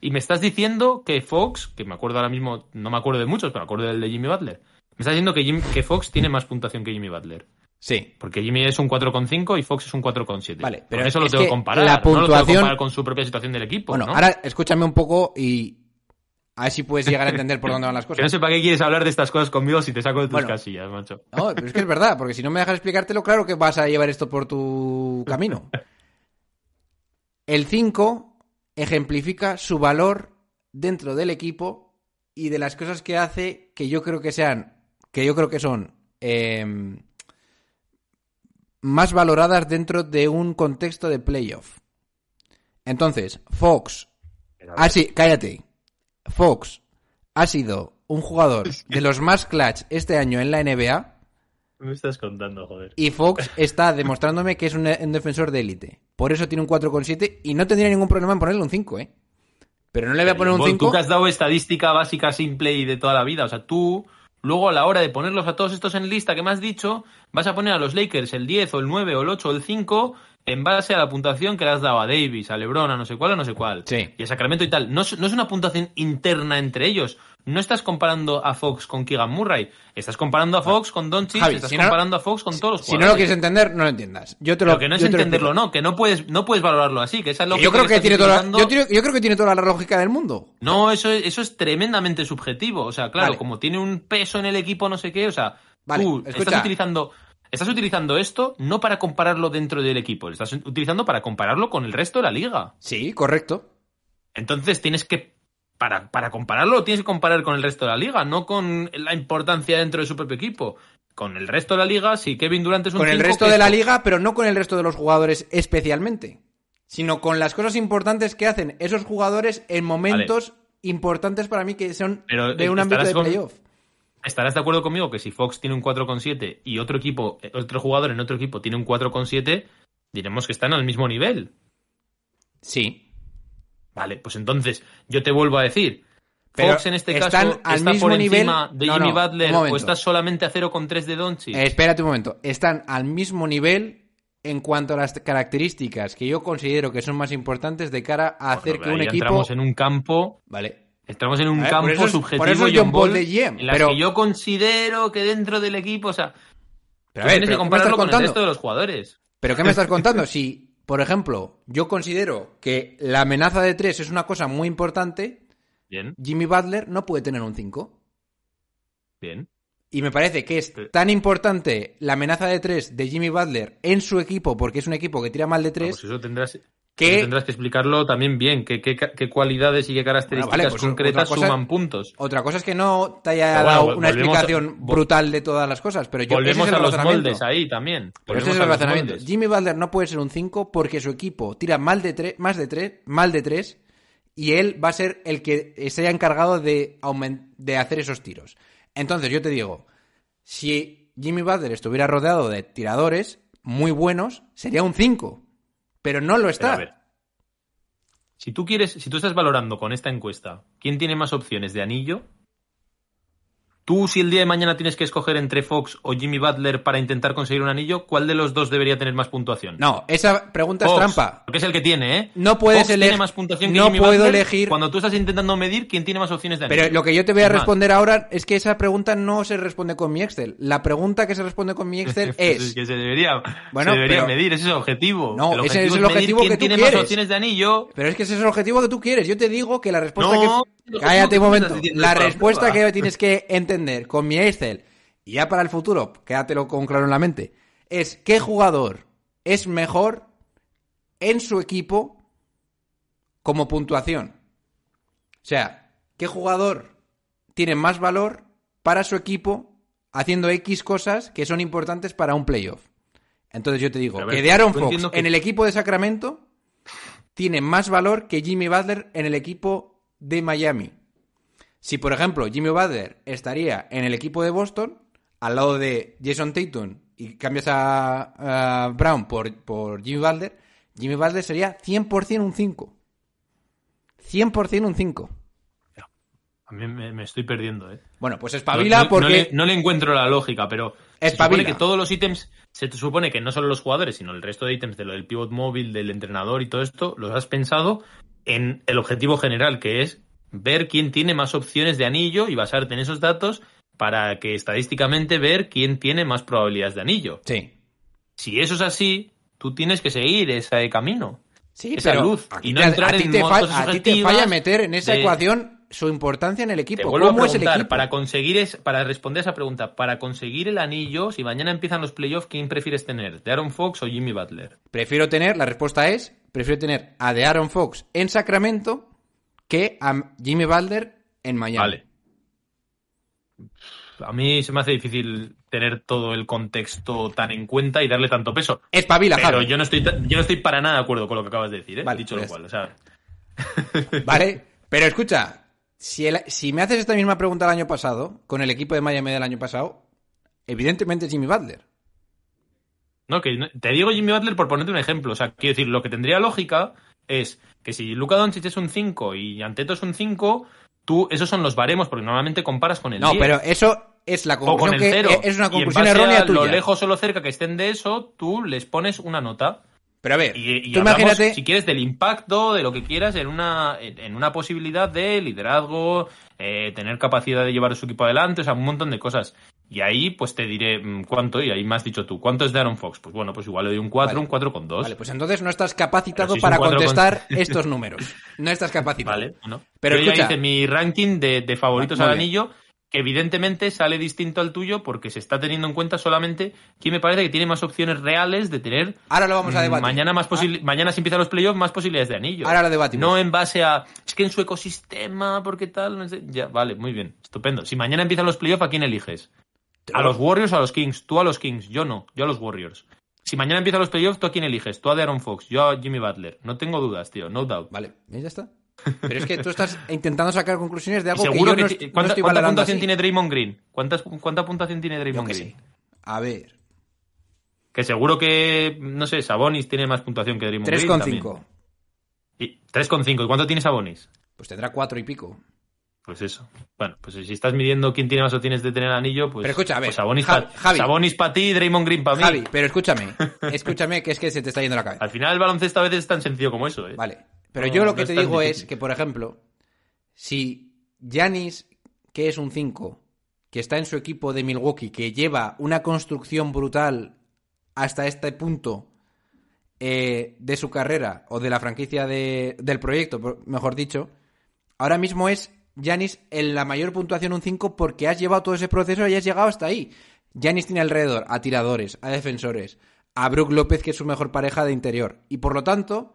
Y me estás diciendo que Fox, que me acuerdo ahora mismo, no me acuerdo de muchos, pero me acuerdo del de Jimmy Butler. Me estás diciendo que, Jim- que Fox tiene más puntuación que Jimmy Butler. sí. Porque Jimmy es un 4,5 y Fox es un 4,7. Vale, Con pero eso lo tengo que comparar. la No lo tengo que puntuación- comparar con su propia situación del equipo. Bueno, ¿no? ahora escúchame un poco y. A ver si puedes llegar a entender por dónde van las Que no cosas. sé para qué quieres hablar de estas cosas conmigo si te saco de tus Bueno. casillas, macho. No, pero es que es verdad, porque si no me dejas explicártelo, claro que vas a llevar esto por tu camino. El 5 ejemplifica su valor dentro del equipo y de las cosas que hace que yo creo que sean, que yo creo que son em, más valoradas dentro de un contexto de playoff. Entonces, Fox, ah sí, cállate. Fox ha sido un jugador de los más clutch este año en la NBA. Me estás contando, joder. Y Fox está demostrándome que es un, un defensor de élite. Por eso tiene un 4,7 y no tendría ningún problema en ponerle un 5, ¿eh? Pero no le voy a poner un Bol, 5. Tú que has dado estadística básica simple y de toda la vida. O sea, tú, luego a la hora de ponerlos a todos estos en lista que me has dicho, vas a poner a los Lakers el 10 o el 9 o el 8 o el 5 en base a la puntuación que le has dado a Davis, a LeBron, a no sé cuál, a no sé cuál. Sí. Y a Sacramento y tal. No es, no es una puntuación interna entre ellos. No estás comparando a Fox con Keegan Murray. Estás comparando a Fox con Doncic, Javi, estás si no- comparando a Fox con todos los Si no jugadores. lo quieres entender, no lo entiendas. Yo te lo Pero que no es lo entenderlo, no, que no puedes, no puedes valorarlo así, que esa Que lógica Yo creo que estás tiene toda la, yo, creo- yo creo que tiene toda la lógica del mundo. No, eso es, eso es tremendamente subjetivo. O sea, claro, Vale. como tiene un peso en el equipo, no sé qué, o sea, Vale, escucha. estás utilizando, estás utilizando esto no para compararlo dentro del equipo, lo estás utilizando para compararlo con el resto de la liga. Sí, correcto. Entonces tienes que, para, para compararlo, lo tienes que comparar con el resto de la liga, no con la importancia dentro de su propio equipo. Con el resto de la liga, si Kevin Durant es un Con el resto de la liga, pero no con el resto de los jugadores especialmente. Sino con las cosas importantes que hacen esos jugadores en momentos importantes para mí que son Pero, de un ámbito de con- playoff. ¿Estarás de acuerdo conmigo que si Fox tiene un 4,7 y otro equipo, eh, otro jugador en otro equipo tiene un 4,7, diremos que están al mismo nivel? Sí. Vale, pues entonces yo te vuelvo a decir, Pero Fox en este están caso al está mismo por nivel- encima de No, Jimmy no, Butler o está solamente a 0,3 de Doncic. Eh, espérate un momento. Están al mismo nivel en cuanto a las características que yo considero que son más importantes de cara a hacer Bueno, que un equipo. entramos en un campo Vale. Entramos en un ver, campo es- subjetivo por eso es John Ball de GM, en pero- que yo considero que dentro del equipo, o sea, Pero, a ver, tienes que pero ¿qué me compararlo con el contando? resto de los jugadores. ¿Pero qué me estás contando? Si, por ejemplo, yo considero que la amenaza de tres es una cosa muy importante, Bien, Jimmy Butler no puede tener un 5. bien. Y me parece que es tan importante la amenaza de tres de Jimmy Butler en su equipo, porque es un equipo que tira mal de tres, pues eso tendrás, que... tendrás que explicarlo también bien, qué, qué, qué cualidades y qué características Bueno, vale, pues concretas cosa- suman puntos. Otra cosa es que no te haya bueno, dado una a- explicación brutal de todas las cosas, pero yo ese Volvemos es el a los moldes ahí también. Pero ese es el razonamiento. moldes. Jimmy Butler no puede ser un 5 porque su equipo tira mal de tres, más de tres, mal de 3 y él va a ser el que se haya encargado de, de hacer esos tiros. Entonces yo te digo, si Jimmy Butler estuviera rodeado de tiradores muy buenos, sería un 5, pero no lo está. a ver, si tú quieres, si tú estás valorando con esta encuesta quién tiene más opciones de anillo, tú si el día de mañana tienes que escoger entre Fox o Jimmy Butler para intentar conseguir un anillo, ¿cuál de los dos debería tener más puntuación? No, esa pregunta Fox, es trampa. Porque es el que tiene, ¿eh? No puedes Fox eleg- tiene más puntuación que no Jimmy puedo Butler elegir- Cuando tú estás intentando medir quién tiene más opciones de anillo. Pero lo que yo te voy a responder ahora es que esa pregunta no se responde con mi Excel. La pregunta que se responde con mi Excel pues es... que se debería, Bueno, se debería pero- medir, ese es el objetivo. No, el ese objetivo es el medir objetivo quién que tú tiene quieres. más opciones de anillo. Pero es que ese es el objetivo que tú quieres. Yo te digo que la respuesta No, que... Cállate un momento. La respuesta que tienes que entender con mi Excel, y ya para el futuro, quédatelo con claro en la mente, es qué jugador es mejor en su equipo como puntuación. O sea, qué jugador tiene más valor para su equipo haciendo X cosas que son importantes para un playoff. Entonces yo te digo ver, que de Aaron Fox que- en el equipo de Sacramento tiene más valor que Jimmy Butler en el equipo de Miami. Si, por ejemplo, Jimmy Butler estaría en el equipo de Boston, al lado de Jason Tatum, y cambias a, a Brown por, por Jimmy Butler, Jimmy Butler sería 100% un 5. 100% un 5. A mí me, me estoy perdiendo, ¿eh? Bueno, pues espabila no, no porque... le, no le encuentro la lógica, pero se supone que todos los ítems, se te supone que no solo los jugadores, sino el resto de ítems de lo del pivot móvil, del entrenador y todo esto, los has pensado en el objetivo general, que es ver quién tiene más opciones de anillo y basarte en esos datos para que estadísticamente ver quién tiene más probabilidades de anillo. Sí. Si eso es así, tú tienes que seguir ese camino. Sí, esa pero luz, a y no entrar a ti en te, fa- a ti te falla meter en esa de- ecuación su importancia en el Te equipo. vuelvo a ¿Cómo es el preguntar, equipo? para conseguir es, para responder a esa pregunta, para conseguir el anillo, si mañana empiezan los playoffs, ¿quién prefieres tener? ¿De Aaron Fox o Jimmy Butler? Prefiero tener, la respuesta es, prefiero tener a de Aaron Fox en Sacramento que a Jimmy Butler en Miami. Vale. A mí se me hace difícil tener todo el contexto tan en cuenta y darle tanto peso. Espabila, Pero Javi. yo no estoy yo no estoy para nada de acuerdo con lo que acabas de decir, ¿eh? Vale, Dicho pues lo ya cual, o sea, Vale, pero escucha, si, el- si me haces esta misma pregunta el año pasado, con el equipo de Miami del año pasado, evidentemente es Jimmy Butler. No, que te digo Jimmy Butler por ponerte un ejemplo. O sea, quiero decir, lo que tendría lógica es que si Luka Doncic es un 5 y Anteto es un 5, tú, esos son los baremos, porque normalmente comparas con el No, 10 pero eso es la o con conclusión el que 0. es una Y en conclusión base errónea a lo tuya. lejos o lo cerca que estén de eso, tú les pones una nota. Pero a ver, Y, y tú imagínate... si quieres, del impacto, de lo que quieras, en una, en una posibilidad de liderazgo, eh, tener capacidad de llevar a su equipo adelante, o sea, un montón de cosas. Y ahí, pues te diré mm, cuánto, y ahí me has dicho tú, ¿cuánto es de Aaron Fox? Pues bueno, pues igual le doy un 4, Vale. un 4 con 2. Vale, pues entonces no estás capacitado si es para con- contestar estos números. No estás capacitado. Vale, bueno. Pero Yo escucha- ya hice mi ranking de, de favoritos al bien. Que evidentemente sale distinto al tuyo porque se está teniendo en cuenta solamente quién me parece que tiene más opciones reales de tener Ahora lo vamos a debatir. mañana más posi- mañana si empiezan los playoffs más posibilidades de anillo. Ahora lo debatimos. No en base a es que en su ecosistema porque tal, no sé. ya vale, muy bien, estupendo. Si mañana empiezan los playoffs, ¿a quién eliges? ¿A los Warriors o a los Kings? Tú a los Kings, yo no, yo a los Warriors. Si mañana empiezan los playoffs, ¿tú a quién eliges? Tú a Aaron Fox, yo a Jimmy Butler. No tengo dudas, tío, no doubt. Vale, ¿y ya está? Pero es que tú estás intentando sacar conclusiones de algo que yo no, que, est- no ¿cuánta, estoy cuánta puntuación así. tiene Draymond Green? ¿Cuántas, ¿Cuánta puntuación tiene Draymond Green? sé. A ver, Que seguro que, no sé, Sabonis tiene más puntuación que Draymond Green. también. 3,5. Y 3,5. ¿Y cuánto tiene Sabonis? Pues tendrá 4 y pico. Pues eso. Bueno, pues si estás midiendo quién tiene más opciones de tener anillo, pues. Pero escucha, a ver, pues Sabonis Javi- pa-. Sabonis para ti Draymond Green para mí. Javi, pero escúchame. Escúchame que es que se te está yendo la cabeza. Al final el baloncesto a veces es tan sencillo como eso, ¿eh? Vale. Pero No, yo lo que te digo es que, por ejemplo, si Yanis, que es un 5, que está en su equipo de Milwaukee, que lleva una construcción brutal hasta este punto eh, de su carrera, o de la franquicia de- del proyecto, mejor dicho, ahora mismo es Yanis en la mayor puntuación un 5 porque has llevado todo ese proceso y has llegado hasta ahí. Yanis tiene alrededor a tiradores, a defensores, a Brook López, que es su mejor pareja de interior. Y por lo tanto,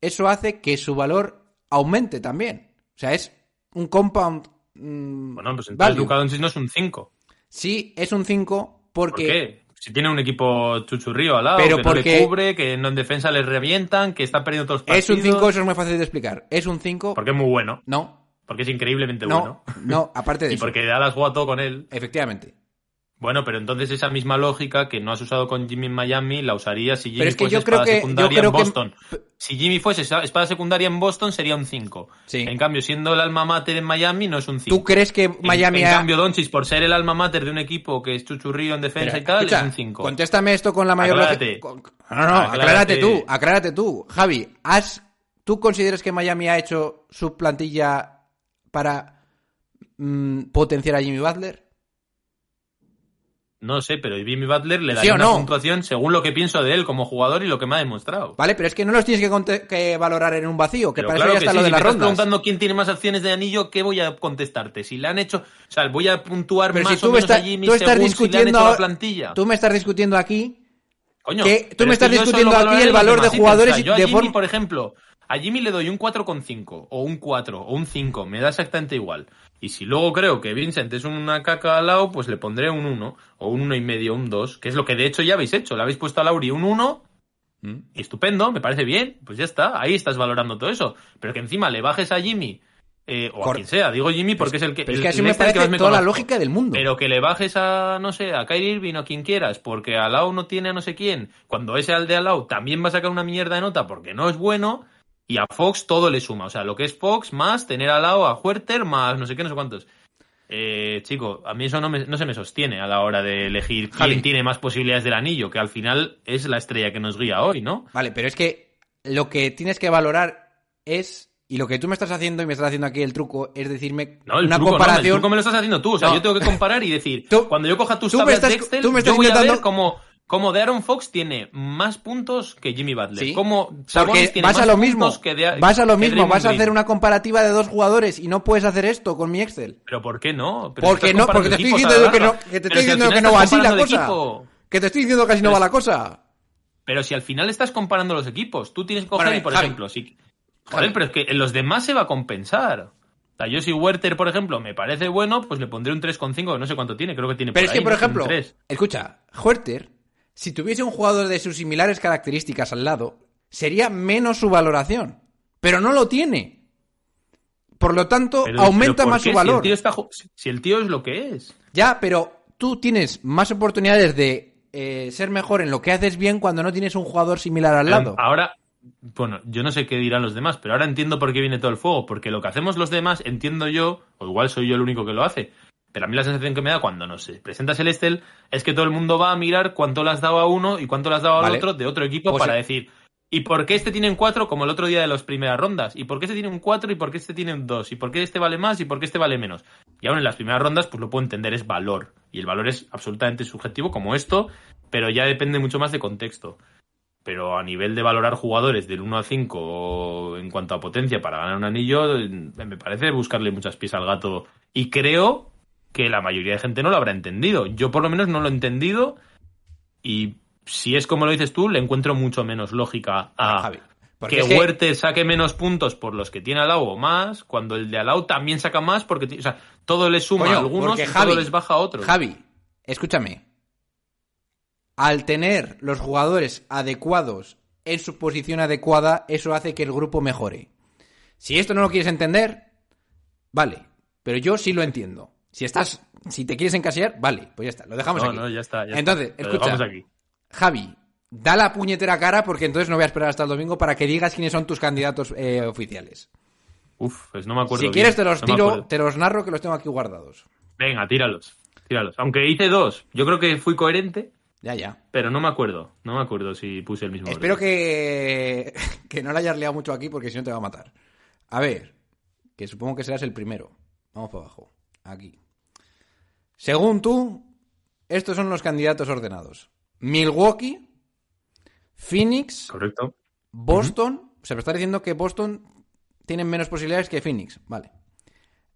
eso hace que su valor aumente también. O sea, es un compound. mm, Bueno, pues entonces. Luka Doncic no es un 5. Sí, es un 5 ¿Por porque. qué? Si tiene un equipo chuchurrío al lado, Pero que no le cubre, que en defensa les revientan, que está perdiendo todos los Es partidos. un 5, eso es muy fácil de explicar. Es un 5. Porque es muy bueno. No, Porque es increíblemente no, bueno. no, aparte de Y eso. porque Dallas juega todo con él. Efectivamente. Bueno, pero entonces esa misma lógica que no has usado con Jimmy en Miami la usaría si Jimmy Pero es que fuese yo creo espada que- yo secundaria creo en que- Boston. Si Jimmy fuese espada secundaria en Boston sería un 5. Sí. En cambio, siendo el alma mater en Miami no es un 5. ¿Tú crees que Miami en, ha- en cambio, Doncic, por ser el alma mater de un equipo que es chuchurrío en defensa Pero, y tal, escucha, es un 5. Contéstame esto con la mayor Aclárate. no, no, aclárate. Aclárate. tú, aclárate tú. Javi, ¿has, ¿tú consideras que Miami ha hecho su plantilla para mm, potenciar a Jimmy Butler? No sé, pero Jimmy Butler le ¿Sí daría o una no? puntuación según lo que pienso de él como jugador y lo que me ha demostrado. Vale, pero es que no los tienes que, valorar en un vacío, que Pero para claro eso ya está sí, lo de si las me estás rondas. preguntando quién tiene más acciones de anillo, ¿qué voy a contestarte? Si le han hecho, o sea, voy a puntuar Pero más si tú o me, menos estás- a Jimmy tú estás según si le han hecho la plantilla. tú me estás discutiendo aquí Coño, que tú me estás discutiendo aquí el valor de jugadores O sea, yo a de Jimmy, por ejemplo, a Jimmy le doy un 4,5 o un 4 o un 5, me da exactamente igual. Y si luego creo que Vincent es una caca al lado, pues le pondré un 1 o un 1,5 o un 2, que es lo que de hecho ya habéis hecho. Le habéis puesto a Lauri un 1 Mm. y estupendo, me parece bien, pues ya está, ahí estás valorando todo eso. Pero que encima le bajes a Jimmy eh, o a quien sea, digo Jimmy porque es el que... Pero es que así me parece me toda la lógica del mundo. Pero que le bajes a, no sé, a Kyrie Irving o a quien quieras, porque al lado no tiene a no sé quién, cuando ese al de al lado también va a sacar una mierda de nota porque no es bueno, y a Fox todo le suma. O sea, lo que es Fox más tener al lado a Huerter más no sé qué, no sé cuántos. Eh, chico, a mí eso no, me- no se me sostiene a la hora de elegir quién Javi. tiene más posibilidades del anillo, que al final es la estrella que nos guía hoy, ¿no? Vale, pero es que lo que tienes que valorar es. Y lo que tú me estás haciendo y me estás haciendo aquí el truco es decirme No, el una truco, no, comparación. el truco me lo estás haciendo tú. O sea, No. yo tengo que comparar y decir, Tú- cuando yo coja tus tú me tablas de estás- Excel, tú me estás yo voy a ver cómo, cómo de Aaron Fox tiene más puntos que Jimmy Butler. Sí, Porque Sabonis tiene vas a más lo puntos mismo. que de- vas a lo mismo. Draymond Vas a Green. hacer una comparativa de dos jugadores y no puedes hacer esto con mi Excel. Pero ¿por qué no? Pero Porque no, porque te estoy a diciendo que no, que te estoy si diciendo que no va así la cosa. equipo. Que te estoy diciendo que así no va la cosa. Pero si al final estás comparando los equipos, tú tienes que coger Bueno, y, por Javi. ejemplo, si... Javi. Joder, pero es que en los demás se va a compensar. O sea, yo si Werther, por ejemplo, me parece bueno, pues le pondré un 3,5, que no sé cuánto tiene, creo que tiene Pero por es que, por ejemplo, 3. escucha, Huerter, si tuviese un jugador de sus similares características al lado, sería menos su valoración. Pero no lo tiene. Por lo tanto, Pero- aumenta pero ¿por más qué? su valor. Si el, tío está ju- si el tío es lo que es. Ya, pero tú tienes más oportunidades de eh, ser mejor en lo que haces bien cuando no tienes un jugador similar al lado. Ahora, bueno, yo no sé qué dirán los demás, pero ahora entiendo por qué viene todo el fuego. Porque lo que hacemos los demás, entiendo yo, o igual soy yo el único que lo hace. Pero a mí la sensación que me da cuando no se presenta Celestel es que todo el mundo va a mirar cuánto le has dado a uno y cuánto le has dado al Vale. otro de otro equipo Pues para decir, ¿Y por qué este tiene un 4 como el otro día de las primeras rondas? ¿Y por qué este tiene un 4 y por qué este tiene un 2? ¿Y por qué este vale más y por qué este vale menos? Y aún en las primeras rondas, pues lo puedo entender, es valor. Y el valor es absolutamente subjetivo como esto, pero ya depende mucho más de contexto. Pero a nivel de valorar jugadores del 1 al 5 en cuanto a potencia para ganar un anillo, me parece buscarle muchas pies al gato. Y creo que la mayoría de gente no lo habrá entendido. Yo por lo menos no lo he entendido y si es como lo dices tú, le encuentro mucho menos lógica a Javi. Que Huerta saque menos puntos por los que tiene al lado o más, cuando el de al lado también saca más porque ti- o sea, todo le suma Coño, a algunos y Javi- todo les baja a otros. Javi, escúchame. Al tener los jugadores adecuados en su posición adecuada, eso hace que el grupo mejore. Si esto no lo quieres entender, vale. Pero yo sí lo entiendo. Si estás, si te quieres encasillar, vale, pues ya está, lo dejamos no, aquí. no, ya está. ya Entonces, está. Escucha, aquí. Javi, da la puñetera cara porque entonces no voy a esperar hasta el domingo para que digas quiénes son tus candidatos eh, oficiales. Uf, pues no me acuerdo. Si quieres te los no tiro, te los narro que los tengo aquí guardados. Venga, tíralos. Tíralos. Aunque hice dos. Yo creo que fui coherente, Ya, ya. pero no me acuerdo. No me acuerdo si puse el mismo. Espero orden. que, que no la hayas liado mucho aquí porque si no te va a matar. A ver, que supongo que serás el primero. Vamos para abajo. Aquí. Según tú, estos son los candidatos ordenados. Milwaukee, Phoenix, Correcto. Boston. O sea, me está diciendo que Boston tienen menos posibilidades que Phoenix. Vale.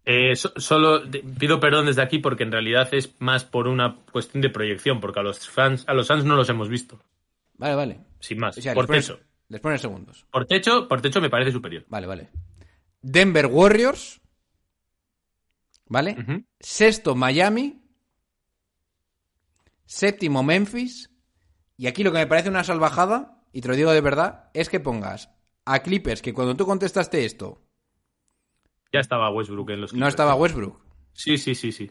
Eh, so- solo pido perdón desde aquí porque en realidad es más por una cuestión de proyección, porque a los fans, a los fans no los hemos visto, Vale, vale. sin más. O sea, por les pones, techo. les pones segundos. Por techo, por techo me parece superior. Vale, vale. Denver Warriors. ¿Vale? Sexto, Miami. Séptimo, Memphis. Y aquí lo que me parece una salvajada, y te lo digo de verdad, es que pongas a Clippers, que cuando tú contestaste esto, Ya estaba Westbrook en los no estaba Westbrook. Sí, sí, sí, sí.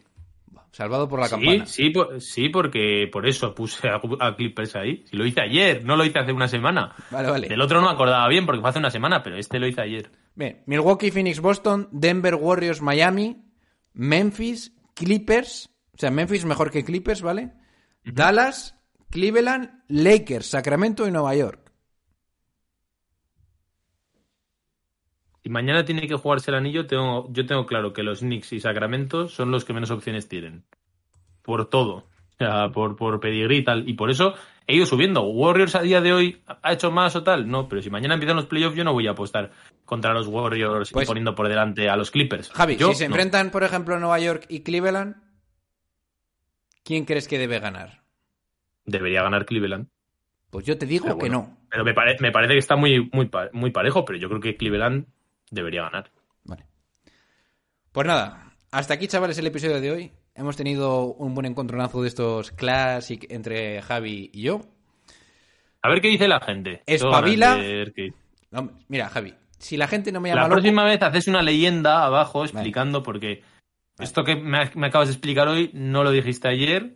Salvado por la Sí, campana. sí, por- sí, porque por eso puse a, a Clippers ahí. Si lo hice ayer, no lo hice hace una semana. Vale, vale. Del otro no me acordaba bien porque fue hace una semana, pero este lo hice ayer. Bien, Milwaukee, Phoenix, Boston, Denver, Warriors, Miami, Memphis, Clippers, o sea, Memphis mejor que Clippers, ¿vale? Dallas, Cleveland, Lakers, Sacramento y Nueva York. Si mañana tiene que jugarse el anillo, tengo, yo tengo claro que los Knicks y Sacramento son los que menos opciones tienen. Por todo. O sea, por, por pedigrí y tal. Y por eso he ido subiendo. ¿Warriors a día de hoy ha hecho más o tal? No, pero si mañana empiezan los playoffs, yo no voy a apostar contra los Warriors Pues- y poniendo por delante a los Clippers. Javi, Yo si se no. enfrentan, por ejemplo, Nueva York y Cleveland, ¿quién crees que debe ganar? Debería ganar Cleveland. Pues yo te digo Pero que bueno. no. Pero me, pare- me parece que está muy, muy, muy parejo, pero yo creo que Cleveland debería ganar. Vale. Pues nada, hasta aquí, chavales, el episodio de hoy. Hemos tenido un buen encontronazo de estos classic entre Javi y yo. A ver qué dice la gente. Espabila. qué- No, mira, Javi, si la gente no me llama La loco, próxima vez haces una leyenda abajo explicando porque esto que me, me acabas de explicar hoy no lo dijiste ayer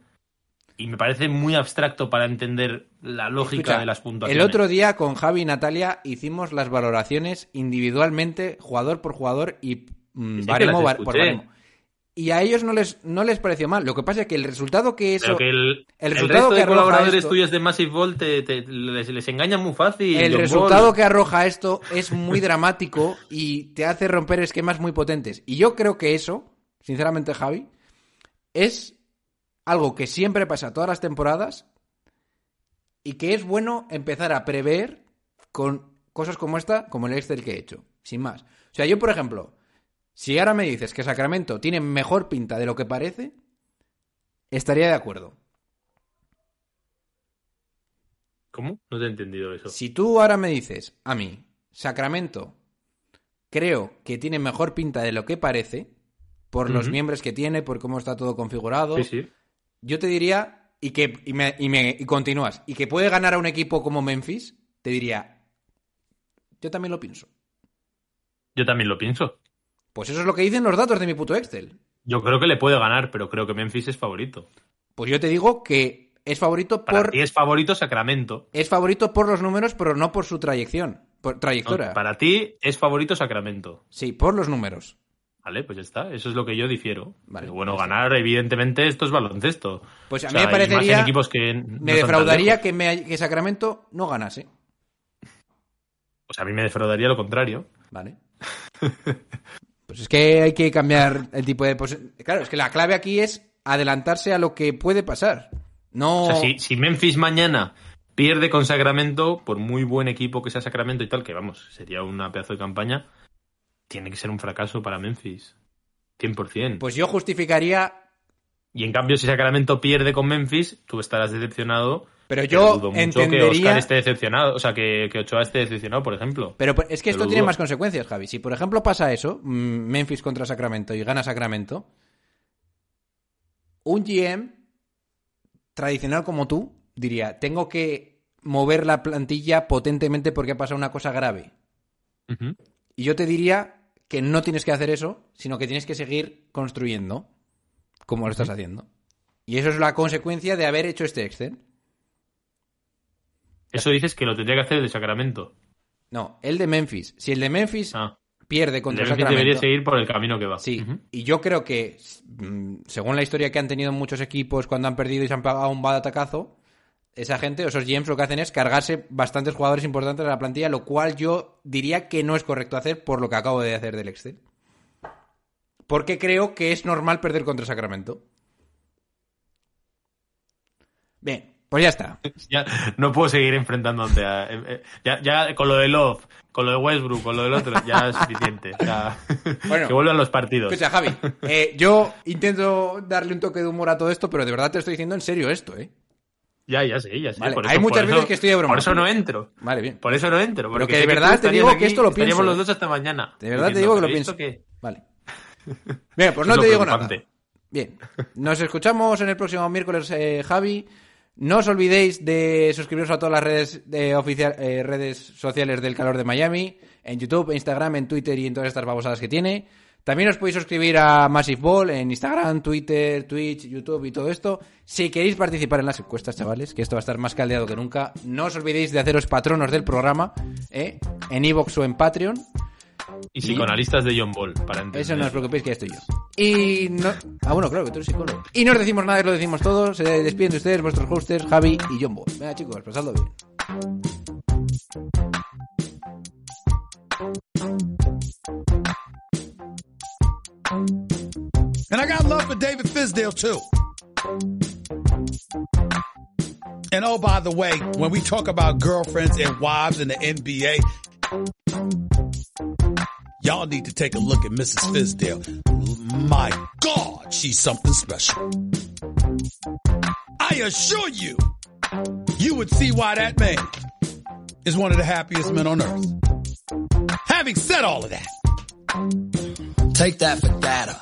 y me parece muy abstracto para entender la lógica Escucha, de las puntuaciones. El otro día con Javi y Natalia hicimos las valoraciones individualmente, jugador por jugador y mm, baremo por baremo. Y a ellos no les, no les pareció mal. Lo que pasa es que el resultado que eso. Pero que el, el el resultado resto que de colaboradores esto- tuyos de Massive Ball te, te- les, les engaña muy fácil. El John resultado Ball. que arroja esto es muy dramático y te hace romper esquemas muy potentes. Y yo creo que eso, sinceramente, Javi, es algo que siempre pasa todas las temporadas y que es bueno empezar a prever con cosas como esta, como el Excel que he hecho, sin más. O sea, yo, por ejemplo, si ahora me dices que Sacramento tiene mejor pinta de lo que parece, estaría de acuerdo. ¿Cómo? No te he entendido eso. Si tú ahora me dices a mí, Sacramento, creo que tiene mejor pinta de lo que parece, por los miembros que tiene, por cómo está todo configurado, Sí, sí. yo te diría, y que y me, y me- y continúas, y que puede ganar a un equipo como Memphis, te diría, yo también lo pienso. Yo también lo pienso. Pues eso es lo que dicen los datos de mi puto Excel. Yo creo que le puede ganar, pero creo que Memphis es favorito. Pues yo te digo que es favorito Para por ti es favorito Sacramento. es favorito por los números, pero no por su trayección, por No, trayectoria. para ti es favorito Sacramento. Sí, por los números. Vale, pues ya está. Eso es lo que yo difiero. Vale, Pero bueno, ganar, evidentemente, esto es baloncesto. Pues a mí me sea, parecería- equipos que no Me defraudaría que, me- que Sacramento no ganase. Pues a mí me defraudaría lo contrario. Vale. Pues es que hay que cambiar el tipo de... pos- Claro, es que la clave aquí es adelantarse a lo que puede pasar. No... O sea, si, si Memphis mañana pierde con Sacramento, por muy buen equipo que sea Sacramento y tal, que vamos, sería una pedazo de campaña, tiene que ser un fracaso para Memphis. 100%. Pues yo justificaría... y en cambio, si Sacramento pierde con Memphis, tú estarás decepcionado. Pero pero yo dudo mucho que entendería... Oscar esté decepcionado, o sea, que, que Ochoa esté decepcionado, por ejemplo. Pero pues, es que esto Pero tiene más consecuencias, Javi. Si, por ejemplo, pasa eso, mm, Memphis contra Sacramento y gana Sacramento, un GM tradicional como tú diría, tengo que mover la plantilla potentemente porque ha pasado una cosa grave. Y yo te diría que no tienes que hacer eso, sino que tienes que seguir construyendo como lo estás haciendo. Y eso es la consecuencia de haber hecho este Excel. Eso dices que lo tendría que hacer el de Sacramento. No, el de Memphis. Si el de Memphis Ah, pierde el contra de Memphis Sacramento... debería seguir por el camino que va. Sí, y yo creo que, mm, según la historia que han tenido muchos equipos cuando han perdido y se han pagado un batacazo, esa gente, esos GMs, lo que hacen es cargarse bastantes jugadores importantes de la plantilla, lo cual yo diría que no es correcto hacer por lo que acabo de hacer del Excel. Porque creo que es normal perder contra Sacramento. Bien, pues ya está. Ya, no puedo seguir enfrentando ante a- eh, eh, ya, ya con lo de Love, con lo de Westbrook, con lo del otro, ya es suficiente. O sea, Bueno. que vuelvan los partidos. Escucha, Javi, eh, yo intento darle un toque de humor a todo esto, pero de verdad te estoy diciendo en serio esto, ¿eh? Ya, ya sé, ya sé. Vale, por hay eso- muchas por veces eso- que estoy de broma. Por eso no entro. Vale, bien. Por eso no entro. Pero porque que de verdad te digo que esto lo pienso, los dos hasta mañana. De verdad te digo que lo "¿Pero pienso. qué?". Vale. Bien, pues no te digo nada. Bien. Nos escuchamos en el próximo miércoles, eh, Javi. No os olvidéis de suscribiros a todas las redes, de oficial, eh, redes sociales del calor de Miami, en YouTube, Instagram, en Twitter y en todas estas babosadas que tiene. También os podéis suscribir a Massive Ball en Instagram, Twitter, Twitch, YouTube y todo esto. Si queréis participar en las encuestas, chavales, que esto va a estar más caldeado que nunca, no os olvidéis de haceros patronos del programa ¿eh? en Evox o en Patreon. Y psicoanalistas de John Ball, para entender. Eso no os preocupéis que ya estoy yo. Y no... Ah, bueno, claro, que tú eres psicólogo. Y no os decimos nada, lo decimos todos. Se despiden de ustedes, vuestros hosters, Javi y John Ball. Venga, chicos, pasadlo bien. And I got love for David Fisdale too. And oh, by the way, when we talk about girlfriends and wives in the NBA, Y'all need to take a look at Mrs. Fizdale. My God, she's something special. I assure you, you would see why that man is one of the happiest men on earth. Having said all of that, take that for data.